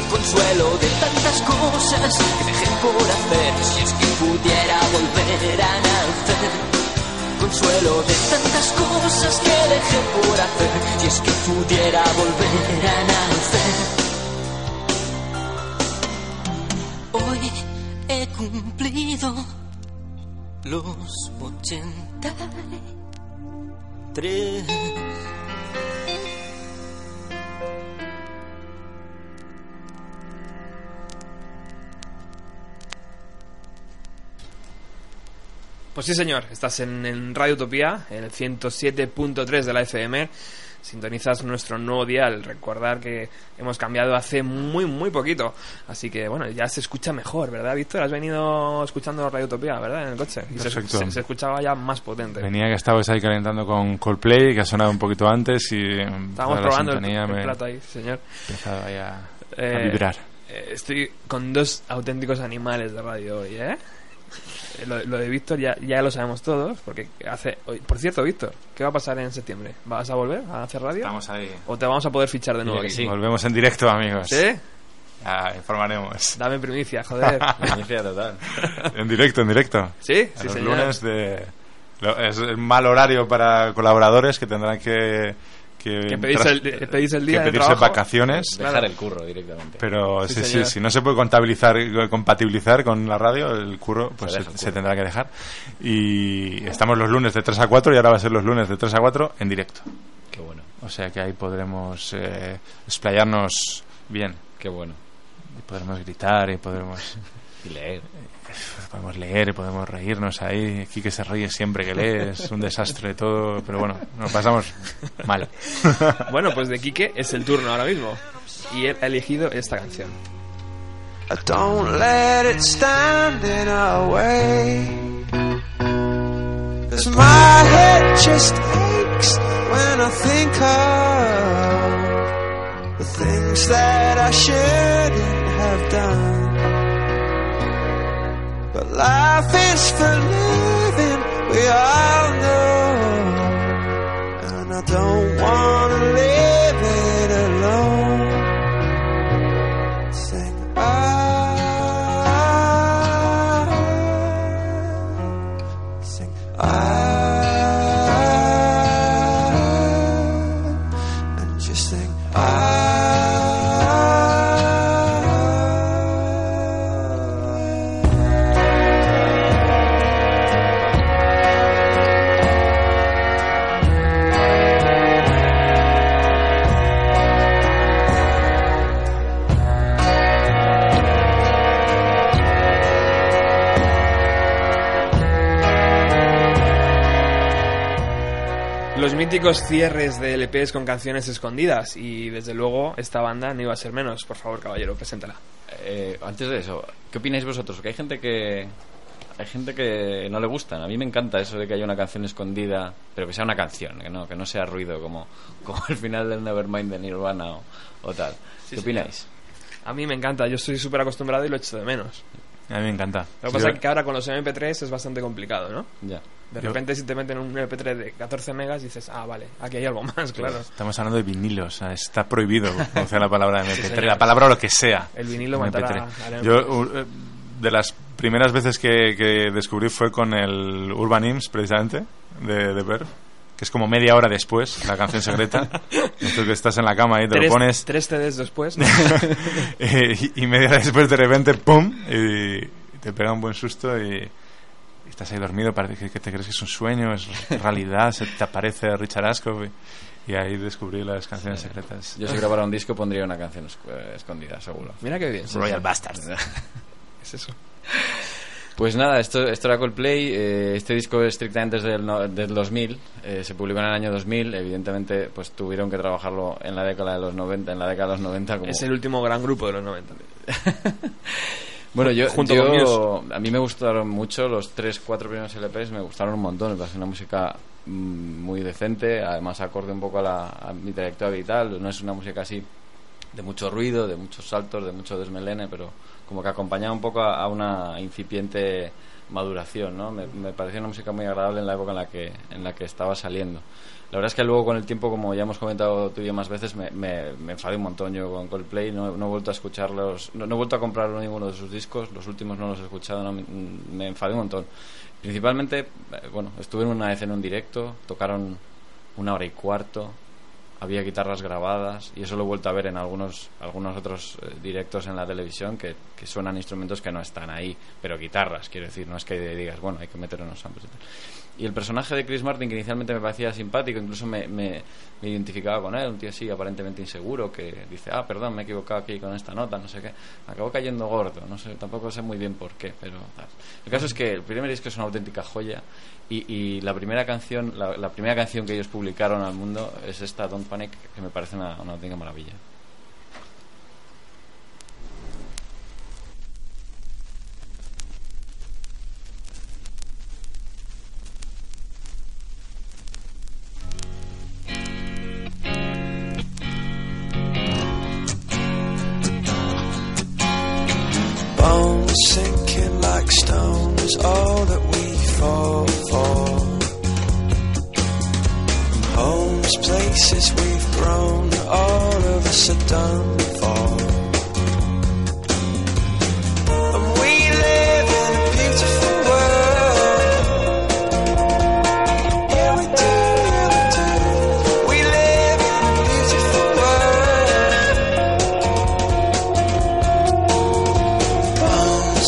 Consuelo de tantas cosas que dejé por hacer, si es que pudiera volver a nacer. Consuelo de tantas cosas que dejé por hacer, si es que pudiera volver a nacer. Hoy cumplido los ochenta tres. Pues sí, señor, estás en, en Radio Utopía, en el 107.3 de la FM, sintonizas nuestro nuevo dial, recordar que hemos cambiado hace muy, muy poquito. Así que, bueno, ya se escucha mejor, ¿verdad, Víctor? Has venido escuchando Radio Utopía, ¿verdad? En el coche. Y se, Perfecto. se- se escuchaba ya más potente. Venía que estabais ahí calentando con Coldplay, que ha sonado un poquito antes y mm, Estábamos probando el, el plato ahí, señor. ha empezado ahí a, a Eh, vibrar. eh, estoy con dos auténticos animales de radio hoy, ¿eh? Eh, Lo, lo de Víctor ya, ya lo sabemos todos, porque hace... hoy- Por cierto, Víctor, ¿qué va a pasar en septiembre? ¿Vas a volver a hacer radio? Estamos ahí. ¿O te vamos a poder fichar de nuevo aquí? sí. Volvemos en directo, amigos. ¿Sí? Ya informaremos. Dame primicia, joder. (laughs) Primicia total. en directo, en directo. ¿Sí? A Sí, los señor. lunes de... lo- Es mal horario para colaboradores que tendrán que... Que, Que el- que pedís el día que de pedirse trabajo. vacaciones. Claro. Dejar el curro directamente. Pero Sí, sí, sí, si no se puede contabilizar, compatibilizar con la radio, el curro pues Se se, el se curro. tendrá que dejar. Y estamos los lunes de 3 a 4 y ahora va a ser los lunes de 3 a 4 en directo. Qué bueno, O sea que ahí podremos eh, explayarnos bien. qué bueno. Y podremos gritar y podremos, Y leer. (laughs) podemos leer podemos reírnos ahí. Quique se ríe siempre que lee, es un desastre todo, pero bueno, nos pasamos mal. Bueno, pues de Quique es el turno ahora mismo. Y él ha elegido esta canción. Don't let it stand in our way. Cause my head just aches when I think of the things that I shouldn't have done. But life is for living, we all know. And I don't wanna Los míticos cierres de LPs con canciones escondidas. Y desde luego, esta banda no iba a ser menos. Por favor, caballero, preséntala. Eh, antes de eso, ¿qué opináis vosotros? Que hay gente que hay gente que no le gustan. A mí me encanta eso de que haya una canción escondida, pero que sea una canción, que no, que no sea ruido como, como el final del Nevermind de Nirvana o, o tal. Sí, ¿Qué opináis? A mí me encanta. Yo estoy súper acostumbrado y lo echo de menos. A mí me encanta. Lo que Sí, pasa yo- es que ahora con los MP3 es bastante complicado, ¿no? Ya. De Yo- repente, si te meten un MP3 de 14 megas, dices, ah, vale, aquí hay algo (laughs) más, claro. Estamos hablando de vinilos, o sea, está prohibido (laughs) pronunciar la palabra MP3, señor. la palabra o lo que sea. El vinilo matará al MP3. Yo, eh, de las primeras veces que, que descubrí fue con el Urban Hymns, precisamente, de, de Verve, que es como media hora después, la canción secreta. (laughs) Esto que estás en la cama y te Tres, lo pones, tres CDs después. ¿no? (laughs) eh, y, y media hora después de repente, ¡pum! Y, te pega un buen susto y, y estás ahí dormido, parece que, que te crees que es un sueño, es realidad, se te aparece Richard Ashcroft y, y ahí descubrí las canciones secretas. Yo si grabara un disco pondría una canción esc- eh, escondida, seguro. Mira qué bien. Royal Bastards. (laughs) Es eso. Pues nada, esto, esto era Coldplay. eh, este disco es estrictamente desde el, no- del 2000. eh, se publicó en el año 2000. Evidentemente, pues tuvieron que trabajarlo en la década de los 90. En la década de los 90 como... Es el último gran grupo de los 90. (laughs) Bueno, yo, Junto yo- a mí me gustaron mucho los tres, cuatro primeros LPs, me gustaron un montón, me parece una música mm, muy decente, además acorde un poco a, la, a mi trayectoria y tal, no es una música así de mucho ruido, de muchos saltos, de mucho desmelene, pero como que acompañaba un poco a, a una incipiente maduración, ¿no? Me, me pareció una música muy agradable en la época en la que, en la que estaba saliendo. La verdad es que luego con el tiempo, como ya hemos comentado tú y yo más veces, me, me, me enfadé un montón yo con Coldplay, no, no he vuelto a escucharlos, no, no he vuelto a comprar ninguno de sus discos, los últimos no los he escuchado, no, me, me enfadé un montón. Principalmente, eh, bueno, estuve en una vez en un directo, tocaron una hora y cuarto, había guitarras grabadas y eso lo he vuelto a ver en algunos algunos otros eh, directos en la televisión que, que suenan instrumentos que no están ahí, pero guitarras, quiero decir, no es que digas, bueno, hay que meter unos samples y tal. Y el personaje de Chris Martin, que inicialmente me parecía simpático, incluso me, me, me identificaba con él, un tío así aparentemente inseguro, que dice, ah, perdón, me he equivocado aquí con esta nota, no sé qué. Acabó cayendo gordo, no sé, tampoco sé muy bien por qué, pero tal. El caso es que el primer disco es una auténtica joya y, y la primera canción, la, primera canción que ellos publicaron al mundo es esta Don't Panic, que me parece una, una auténtica maravilla. Sinking like stone is all that we fall for. Homes, places we've grown, all of us are done for.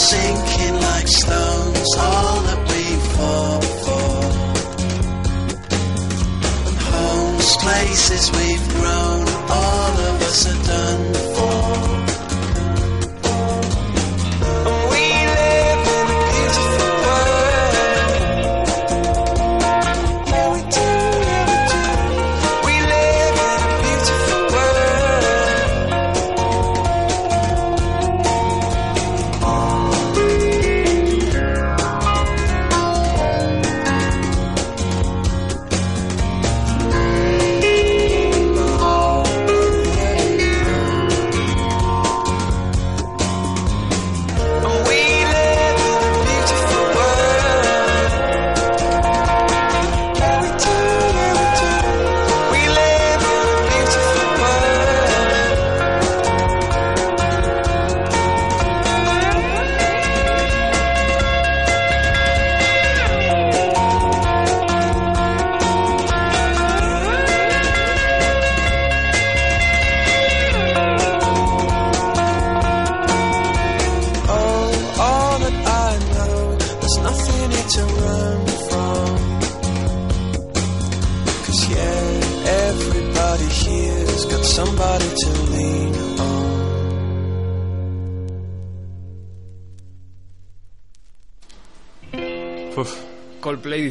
Sinking like stones, all that we fall for. And homes, places we've grown, all of us are done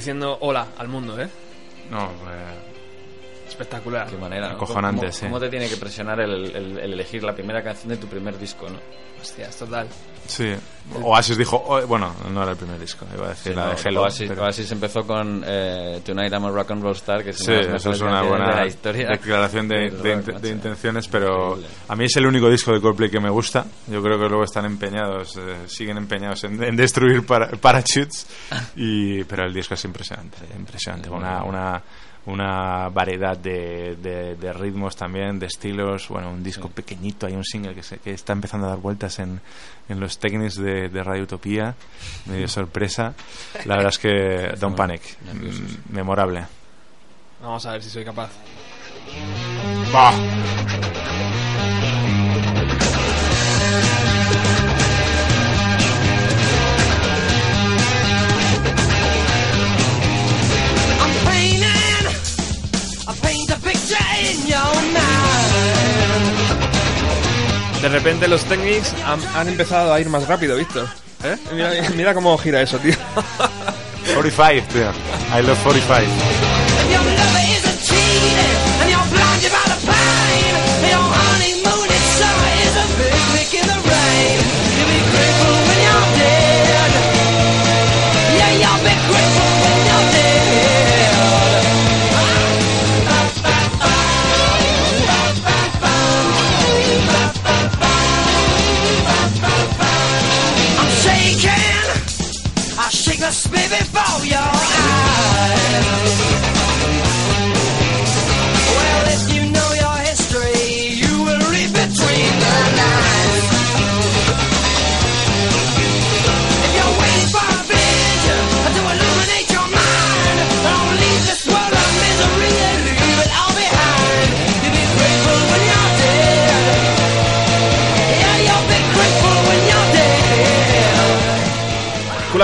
diciendo hola al mundo, ¿eh? no, eh, Espectacular. Qué manera. ¿no? Acojonante, ¿Cómo, sí. cómo te tiene que presionar el, el- el elegir la primera canción de tu primer disco, no? Hostias, total. sí. Oasis dijo, oh, bueno, no era el primer disco, iba a decir Sí, la no, de Hello. Oasis, pero- Oasis empezó con eh, Tonight I'm a Rock and Roll Star, que es Sí, de eso es una buena de la historia. declaración de, (laughs) intenciones, pero a mí es el único disco de Coldplay que me gusta. Yo creo que luego están empeñados, eh, siguen empeñados en, en destruir para, parachutes, (laughs) y, pero el disco es impresionante, impresionante. Una, una, una variedad de, de- de ritmos también, de estilos. Bueno, un disco pequeñito, hay un single que, se- que está empezando a dar vueltas en, en los técnicos de, de Radio Utopía, medio (laughs) sorpresa. La verdad es que Don't Panic, mm, memorable. Vamos a ver si soy capaz. Bah. De repente los Technics han, han empezado a ir más rápido, Víctor. ¿Eh? Mira, mira cómo gira eso, tío. 45, tío. I love 45.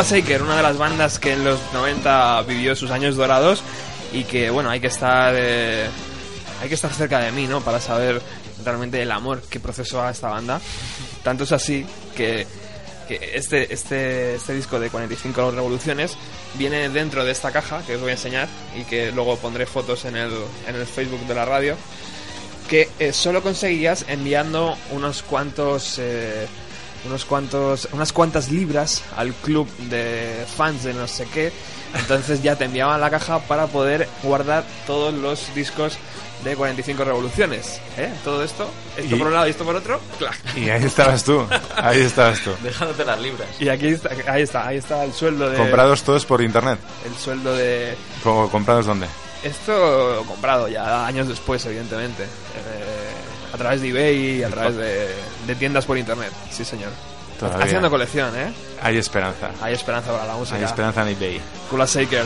Shaker, una de las bandas que en los 90 vivió sus años dorados y que, bueno, hay que estar eh, hay que estar cerca de mí, ¿no? Para saber realmente el amor que procesó a esta banda. Tanto es así que que este, este, este disco de 45 revoluciones viene dentro de esta caja que os voy a enseñar y que luego pondré fotos en el, en el Facebook de la radio que eh, solo conseguías enviando unos cuantos eh, unos cuantos unas cuantas libras al club de fans de no sé qué entonces ya te enviaban la caja para poder guardar todos los discos de 45 revoluciones ¿eh? todo esto esto Y- por un lado y esto por otro clac. Y ahí estabas tú, ahí estabas tú. (laughs) Dejándote las libras. y aquí está ahí está ahí está el sueldo de Comprados todos por internet. el sueldo de ¿Cómo- ¿Comprados dónde? Esto comprado ya años después, evidentemente. Eh, a través de eBay y a través de, de tiendas por internet. Sí, señor. Todavía. Haciendo colección, ¿eh? Hay esperanza. Hay esperanza para la música. Hay esperanza en eBay. Kula Shaker.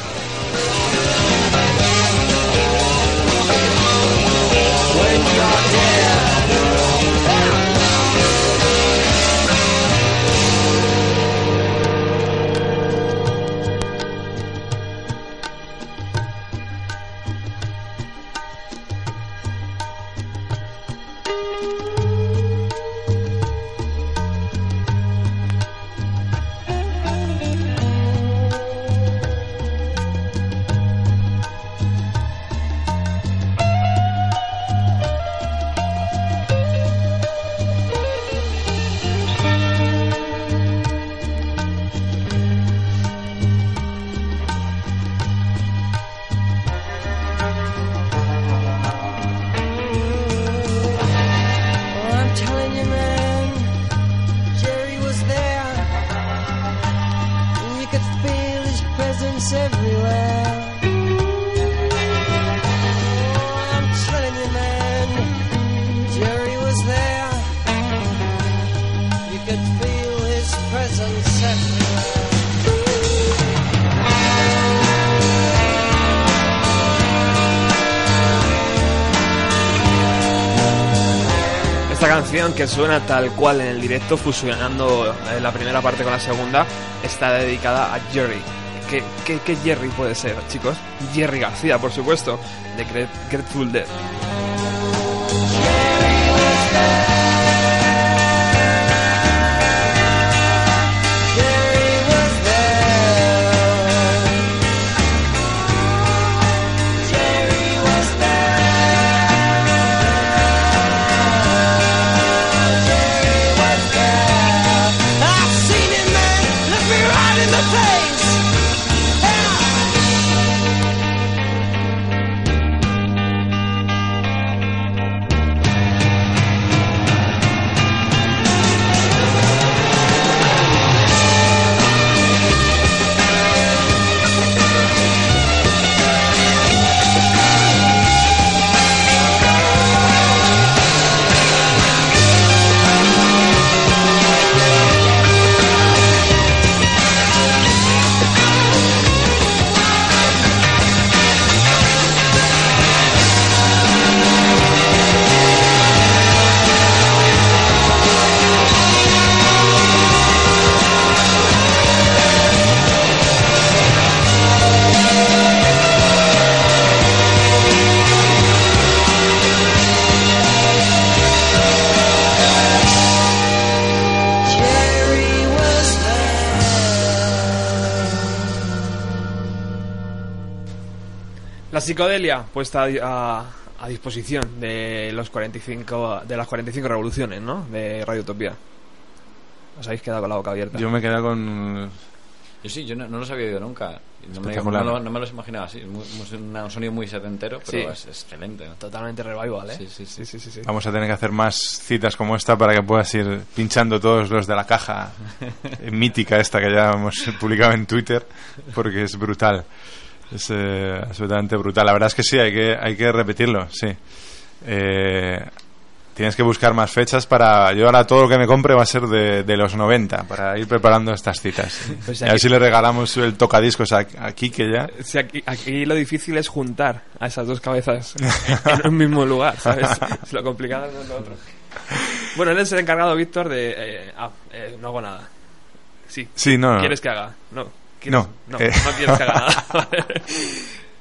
Que suena tal cual en el directo, fusionando eh, la primera parte con la segunda, está dedicada a Jerry. ¿Qué, qué, Jerry puede ser, chicos? Jerry García, por supuesto, de Grateful Dead. Psicodelia puesta a, a- a disposición de los 45 de las 45 revoluciones, ¿no? De Radio Utopía. Os habéis quedado con la boca abierta. Yo me he quedado con... Yo sí, yo no, no los había oído nunca. No me, Espectacular. no lo- no me los imaginaba así. Un sonido muy setentero, pero Sí. es, excelente. ¿no? Totalmente revival, ¿eh? Sí, sí, sí. sí, sí, sí. Vamos a tener que hacer más citas como esta para que puedas ir pinchando todos los de la caja (laughs) mítica esta que ya hemos publicado en Twitter, porque es brutal. Es eh, absolutamente brutal. La verdad es que sí, hay que, hay que repetirlo, sí. Eh, tienes que buscar más fechas para... Yo ahora todo lo que me compre va a ser de, de los 90, para ir preparando estas citas. Pues y a ver si le regalamos el tocadiscos a, a Kike ya. Sí, aquí, aquí lo difícil es juntar a esas dos cabezas (laughs) en un mismo lugar, ¿sabes? Es lo complicado es lo otro. Bueno, él es el encargado, Víctor, de... eh, ah, eh, no hago nada. Sí. Sí, no, no. ¿Quieres que haga? No. No, No, eh. no quieres que haga nada. (laughs)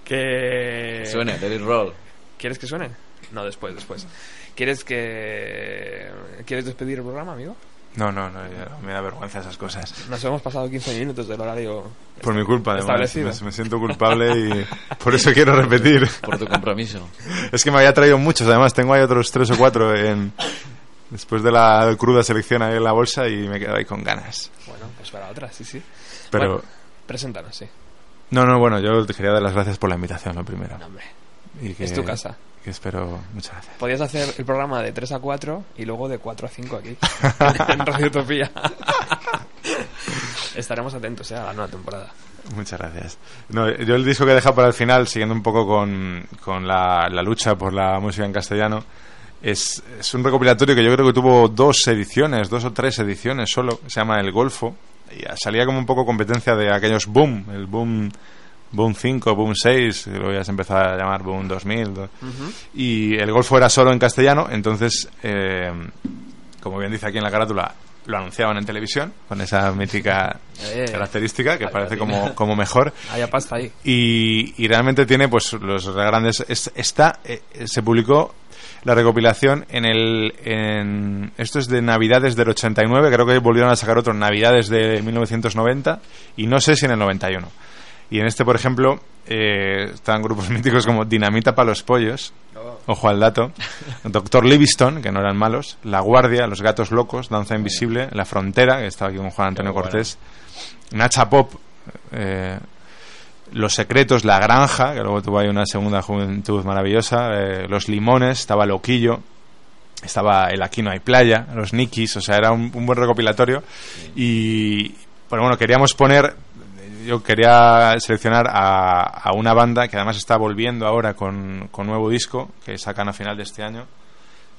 que... Suene, David Roll. ¿Quieres que suene? No, después, después. ¿Quieres que... ¿Quieres despedir el programa, amigo? No, no, no, ya me da vergüenza esas cosas. Nos hemos pasado 15 minutos del horario. Por mi culpa, además. Me, me siento culpable y por eso quiero repetir. Por tu compromiso. Es que me había traído muchos, además tengo ahí otros tres o cuatro en... Después de la cruda selección ahí en la bolsa y me quedo ahí con ganas. Bueno, pues para otra, sí, sí. Pero... Bueno, preséntanos, sí. No, no, bueno, yo te quería dar las gracias por la invitación, lo primero. No, hombre. Y que- Es tu casa. Que espero... Muchas gracias. Podías hacer el programa de 3 a 4 y luego de 4 a 5 aquí, (laughs) en Radio Utopía. (laughs) Estaremos atentos eh, a la nueva temporada. Muchas gracias. No, yo el disco que he dejado para el final, siguiendo un poco con, con la, la lucha por la música en castellano, es, es un recopilatorio que yo creo que tuvo dos ediciones, dos o tres ediciones solo, se llama El Golfo, salía como un poco competencia de aquellos boom, el boom, boom 5, boom 6, que luego ya se empezó a llamar boom 2000, do- y el Golfo era solo en castellano, entonces, eh, como bien dice aquí en la carátula, lo anunciaban en televisión, con esa mítica (laughs) Eh. característica que parece como, como mejor. (laughs) Haya pasta ahí. Y, y realmente tiene pues los grandes es- está eh, se publicó la recopilación en el en esto es de Navidades del 89 creo que volvieron a sacar otro en Navidades de 1990 y no sé si en el 91 y en este por ejemplo eh, están grupos (laughs) míticos como Dinamita para los pollos ojo al dato Doctor Livingston que no eran malos La Guardia Los Gatos Locos Danza Invisible La Frontera que estaba aquí con Juan Antonio bueno. Cortés Nacha Pop eh, los Secretos, La Granja, que luego tuvo ahí una segunda juventud maravillosa, eh, Los Limones, estaba Loquillo, estaba El Aquí no hay playa, Los Nikis, o sea, era un, un buen recopilatorio. Y, pero bueno, queríamos poner, yo quería seleccionar a, a una banda que además está volviendo ahora con, con nuevo disco, que sacan a final de este año,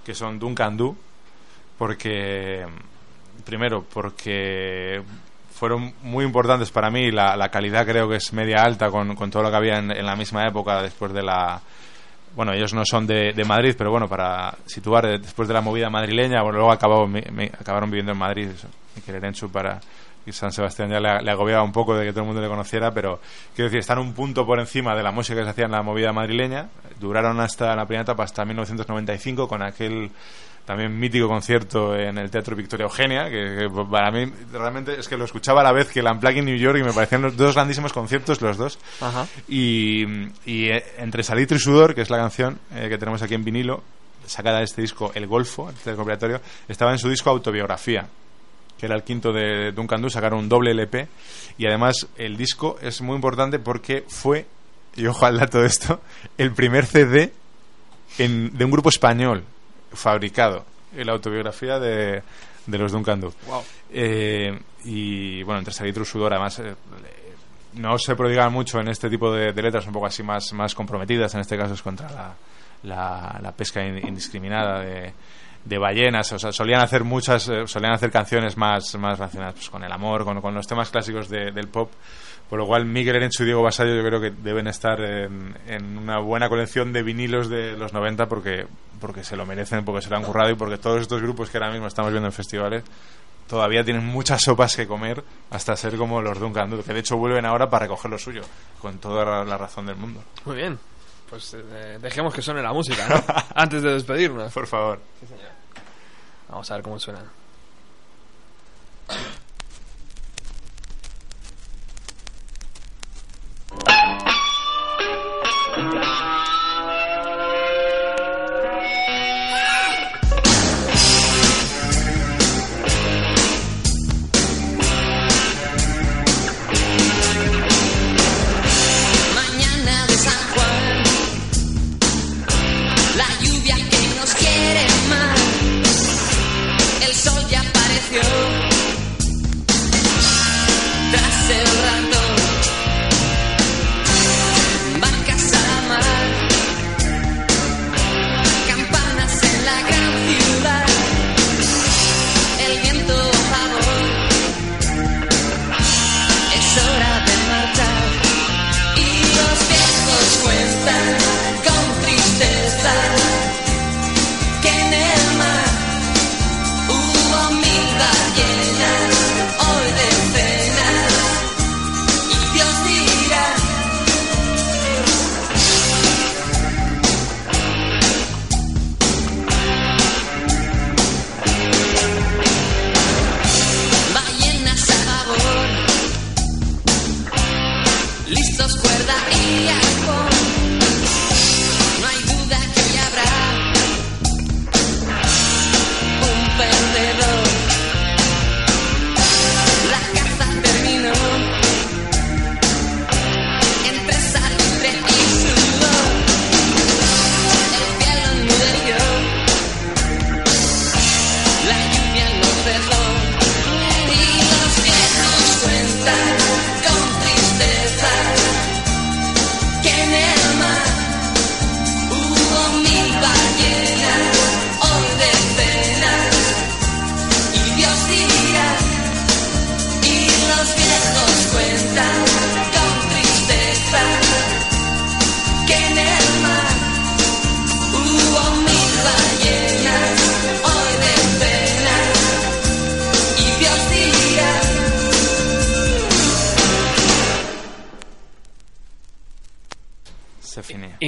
que son Duncan Du, porque, primero, porque fueron muy importantes para mí. La, la calidad creo que es media alta con, con todo lo que había en, la misma época después de la... Bueno, ellos no son de, Madrid, pero bueno, para situar, después de la movida madrileña, bueno, luego acabó, mi- mi- acabaron viviendo en Madrid, eso, Miquel Erenchu para... Y San Sebastián ya le, le agobiaba un poco de que todo el mundo le conociera, pero quiero decir, están un punto por encima de la música que se hacía en la movida madrileña. Duraron hasta la primera etapa, hasta 1995, con aquel también mítico concierto en el Teatro Victoria Eugenia, que, que para mí realmente es que lo escuchaba a la vez que el Unplugged en New York y me parecían los dos grandísimos conciertos los dos. Ajá. Y, y, eh, entre Salitre y Sudor, que es la canción eh, que tenemos aquí en vinilo, sacada de este disco El Golfo, recopilatorio, estaba en su disco Autobiografía, que era el quinto de Duncan Du, sacaron un doble LP y además el disco es muy importante porque fue, y ojo al dato de esto, el primer CD en- de un grupo español fabricado, la autobiografía de, de los Duncan Du. Wow. Eh, y bueno, entre Salitre y Sudor, además, eh, no se prodigan mucho en este tipo de, de letras un poco así más, más comprometidas. En este caso es contra la, la, la pesca in- indiscriminada de, de ballenas. O sea, solían hacer muchas, eh, solían hacer canciones más, más relacionadas pues, con el amor, con, con los temas clásicos de- del pop. Por lo cual, Miguel Erenchu y Diego Basallo yo creo que deben estar en, en una buena colección de vinilos de los 90 porque, porque se lo merecen, porque se lo han currado y porque todos estos grupos que ahora mismo estamos viendo en festivales todavía tienen muchas sopas que comer hasta ser como los Duncan Du, que de hecho vuelven ahora para recoger lo suyo, con toda la razón del mundo. Muy bien. Pues eh, dejemos que suene la música, ¿no? (laughs) Antes de despedirnos. Por favor. Vamos a ver cómo suena.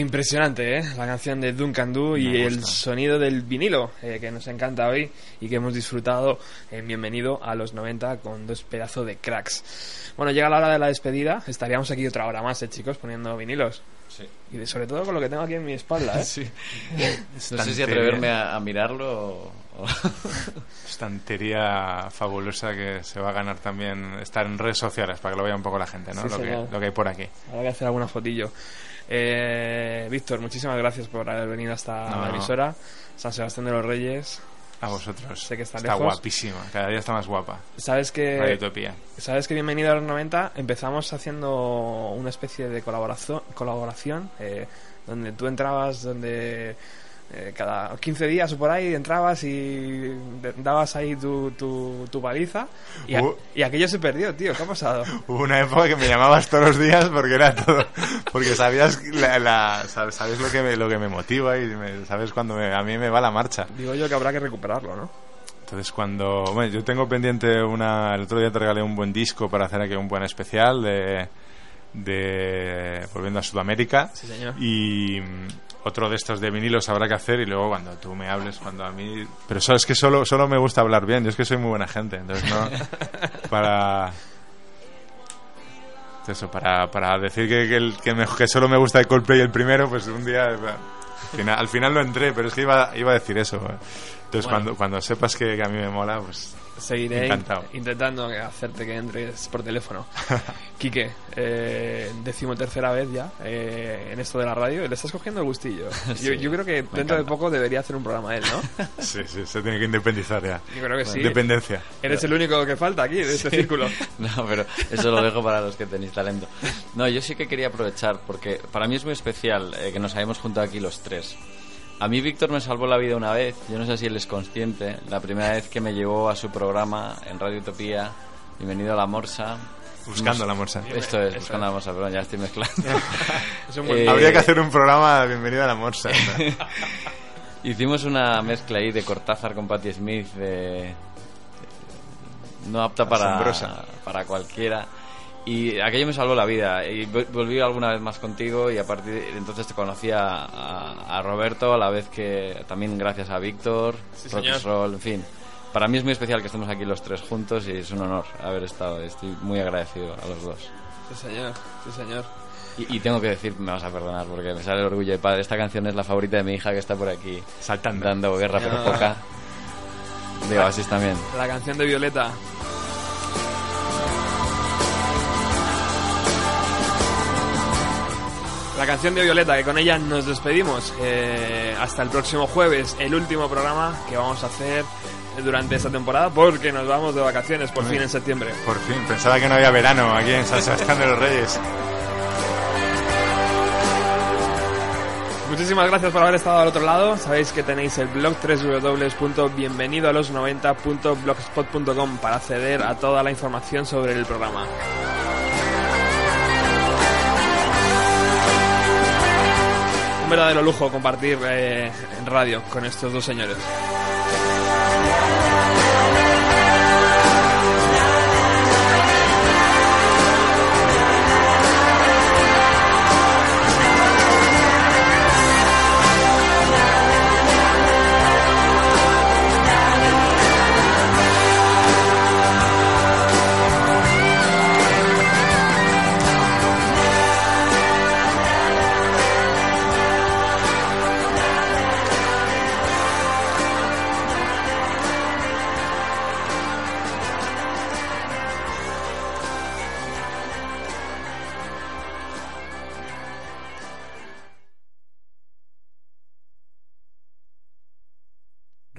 Impresionante, ¿eh? La canción de Duncan Du y el sonido del vinilo, eh, que nos encanta hoy y que hemos disfrutado en Bienvenido a los 90 con dos pedazos de cracks. Bueno, llega la hora de la despedida. Estaríamos aquí otra hora más, ¿eh, chicos? Poniendo vinilos. Sí. Y de- sobre todo con lo que tengo aquí en mi espalda, ¿eh? (laughs) Sí. No sé si atreverme a, a mirarlo o... (laughs) Estantería fabulosa que se va a ganar también estar en redes sociales para que lo vea un poco la gente, ¿no? Sí, lo, que, lo que hay por aquí. Habrá que hacer alguna fotillo. Eh, Víctor, muchísimas gracias por haber venido hasta No, la emisora. San Sebastián de los Reyes. A vosotros. Sé que está está lejos. guapísima, cada día está más guapa. Sabes que. Sabes que Bienvenido a los 90 empezamos haciendo una especie de colaboración, colaboración eh, donde tú entrabas, donde eh, cada 15 días o por ahí entrabas y dabas ahí tu, tu, tu paliza y, a- Uh. y aquello se perdió, tío. ¿Qué ha pasado? Hubo una época que me llamabas todos los días porque era todo. Porque sabías la, la- sabes, lo que me, lo que me motiva y me- sabes cuando me- a mí me va la marcha. Digo yo que habrá que recuperarlo, ¿no? Entonces cuando... Bueno, yo tengo pendiente una... El otro día te regalé un buen disco para hacer aquí un buen especial de... de Volviendo a Sudamérica. Sí, señor. Y otro de estos de vinilos habrá que hacer y luego cuando tú me hables, cuando a mí... Pero eso es que solo, solo me gusta hablar bien, yo es que soy muy buena gente, entonces no... (laughs) para... Eso, para, para decir que, que, el- que, me- que solo me gusta el Coldplay el primero, pues un día... Al final, al final lo entré, pero es que iba, iba a decir eso. Entonces Bueno. cuando, cuando sepas que, que a mí me mola, pues... Seguiré Encantado. intentando hacerte que entres por teléfono. (laughs) Quique, eh, decimotercera vez ya eh, en esto de la radio. Le estás cogiendo el gustillo. (laughs) Sí, yo, yo creo que dentro de poco debería hacer un programa él, ¿no? (laughs) Sí, sí, se tiene que independizar ya. Yo creo que sí. Dependencia. Eres el único que falta aquí de este círculo. No, pero eso lo dejo para los que tenéis talento. No, yo sí que quería aprovechar, porque para mí es muy especial eh, que nos hayamos juntado aquí los tres. A mí Víctor me salvó la vida una vez, yo no sé si él es consciente, la primera vez que me llevó a su programa en Radio Utopía, Bienvenido a la Morsa. Buscando la morsa. Esto es, Eso buscando la Morsa, perdón, ya estoy mezclando. (laughs) Es un buen- Eh, Habría que hacer un programa Bienvenida a la morsa. (laughs) Hicimos una mezcla ahí de Cortázar con Patti Smith, de... no apta para, Asombrosa. para cualquiera. Y aquello me salvó la vida. Y vol- volví alguna vez más contigo y a partir de entonces te conocí a, a- a Roberto, a la vez que también gracias a Víctor, Sí, Roll, en fin. Para mí es muy especial que estemos aquí los tres juntos y es un honor haber estado. Estoy muy agradecido a los dos. Sí, señor. Sí, señor. Y, y tengo que decir, me vas a perdonar porque me sale el orgullo de padre. Esta canción es la favorita de mi hija que está por aquí Saltando. dando guerra pero Ah. poca. De Oasis también. La canción de Violeta. La canción de Violeta, que con ella nos despedimos. Eh, hasta el próximo jueves, el último programa que vamos a hacer durante esta temporada, porque nos vamos de vacaciones por Muy fin en septiembre. Por fin, pensaba que no había verano aquí en San Sebastián de los Reyes. Muchísimas gracias por haber estado al otro lado. Sabéis que tenéis el blog www.bienvenidoalos90.blogspot.com para acceder a toda la información sobre el programa. Un verdadero lujo compartir eh, en radio con estos dos señores.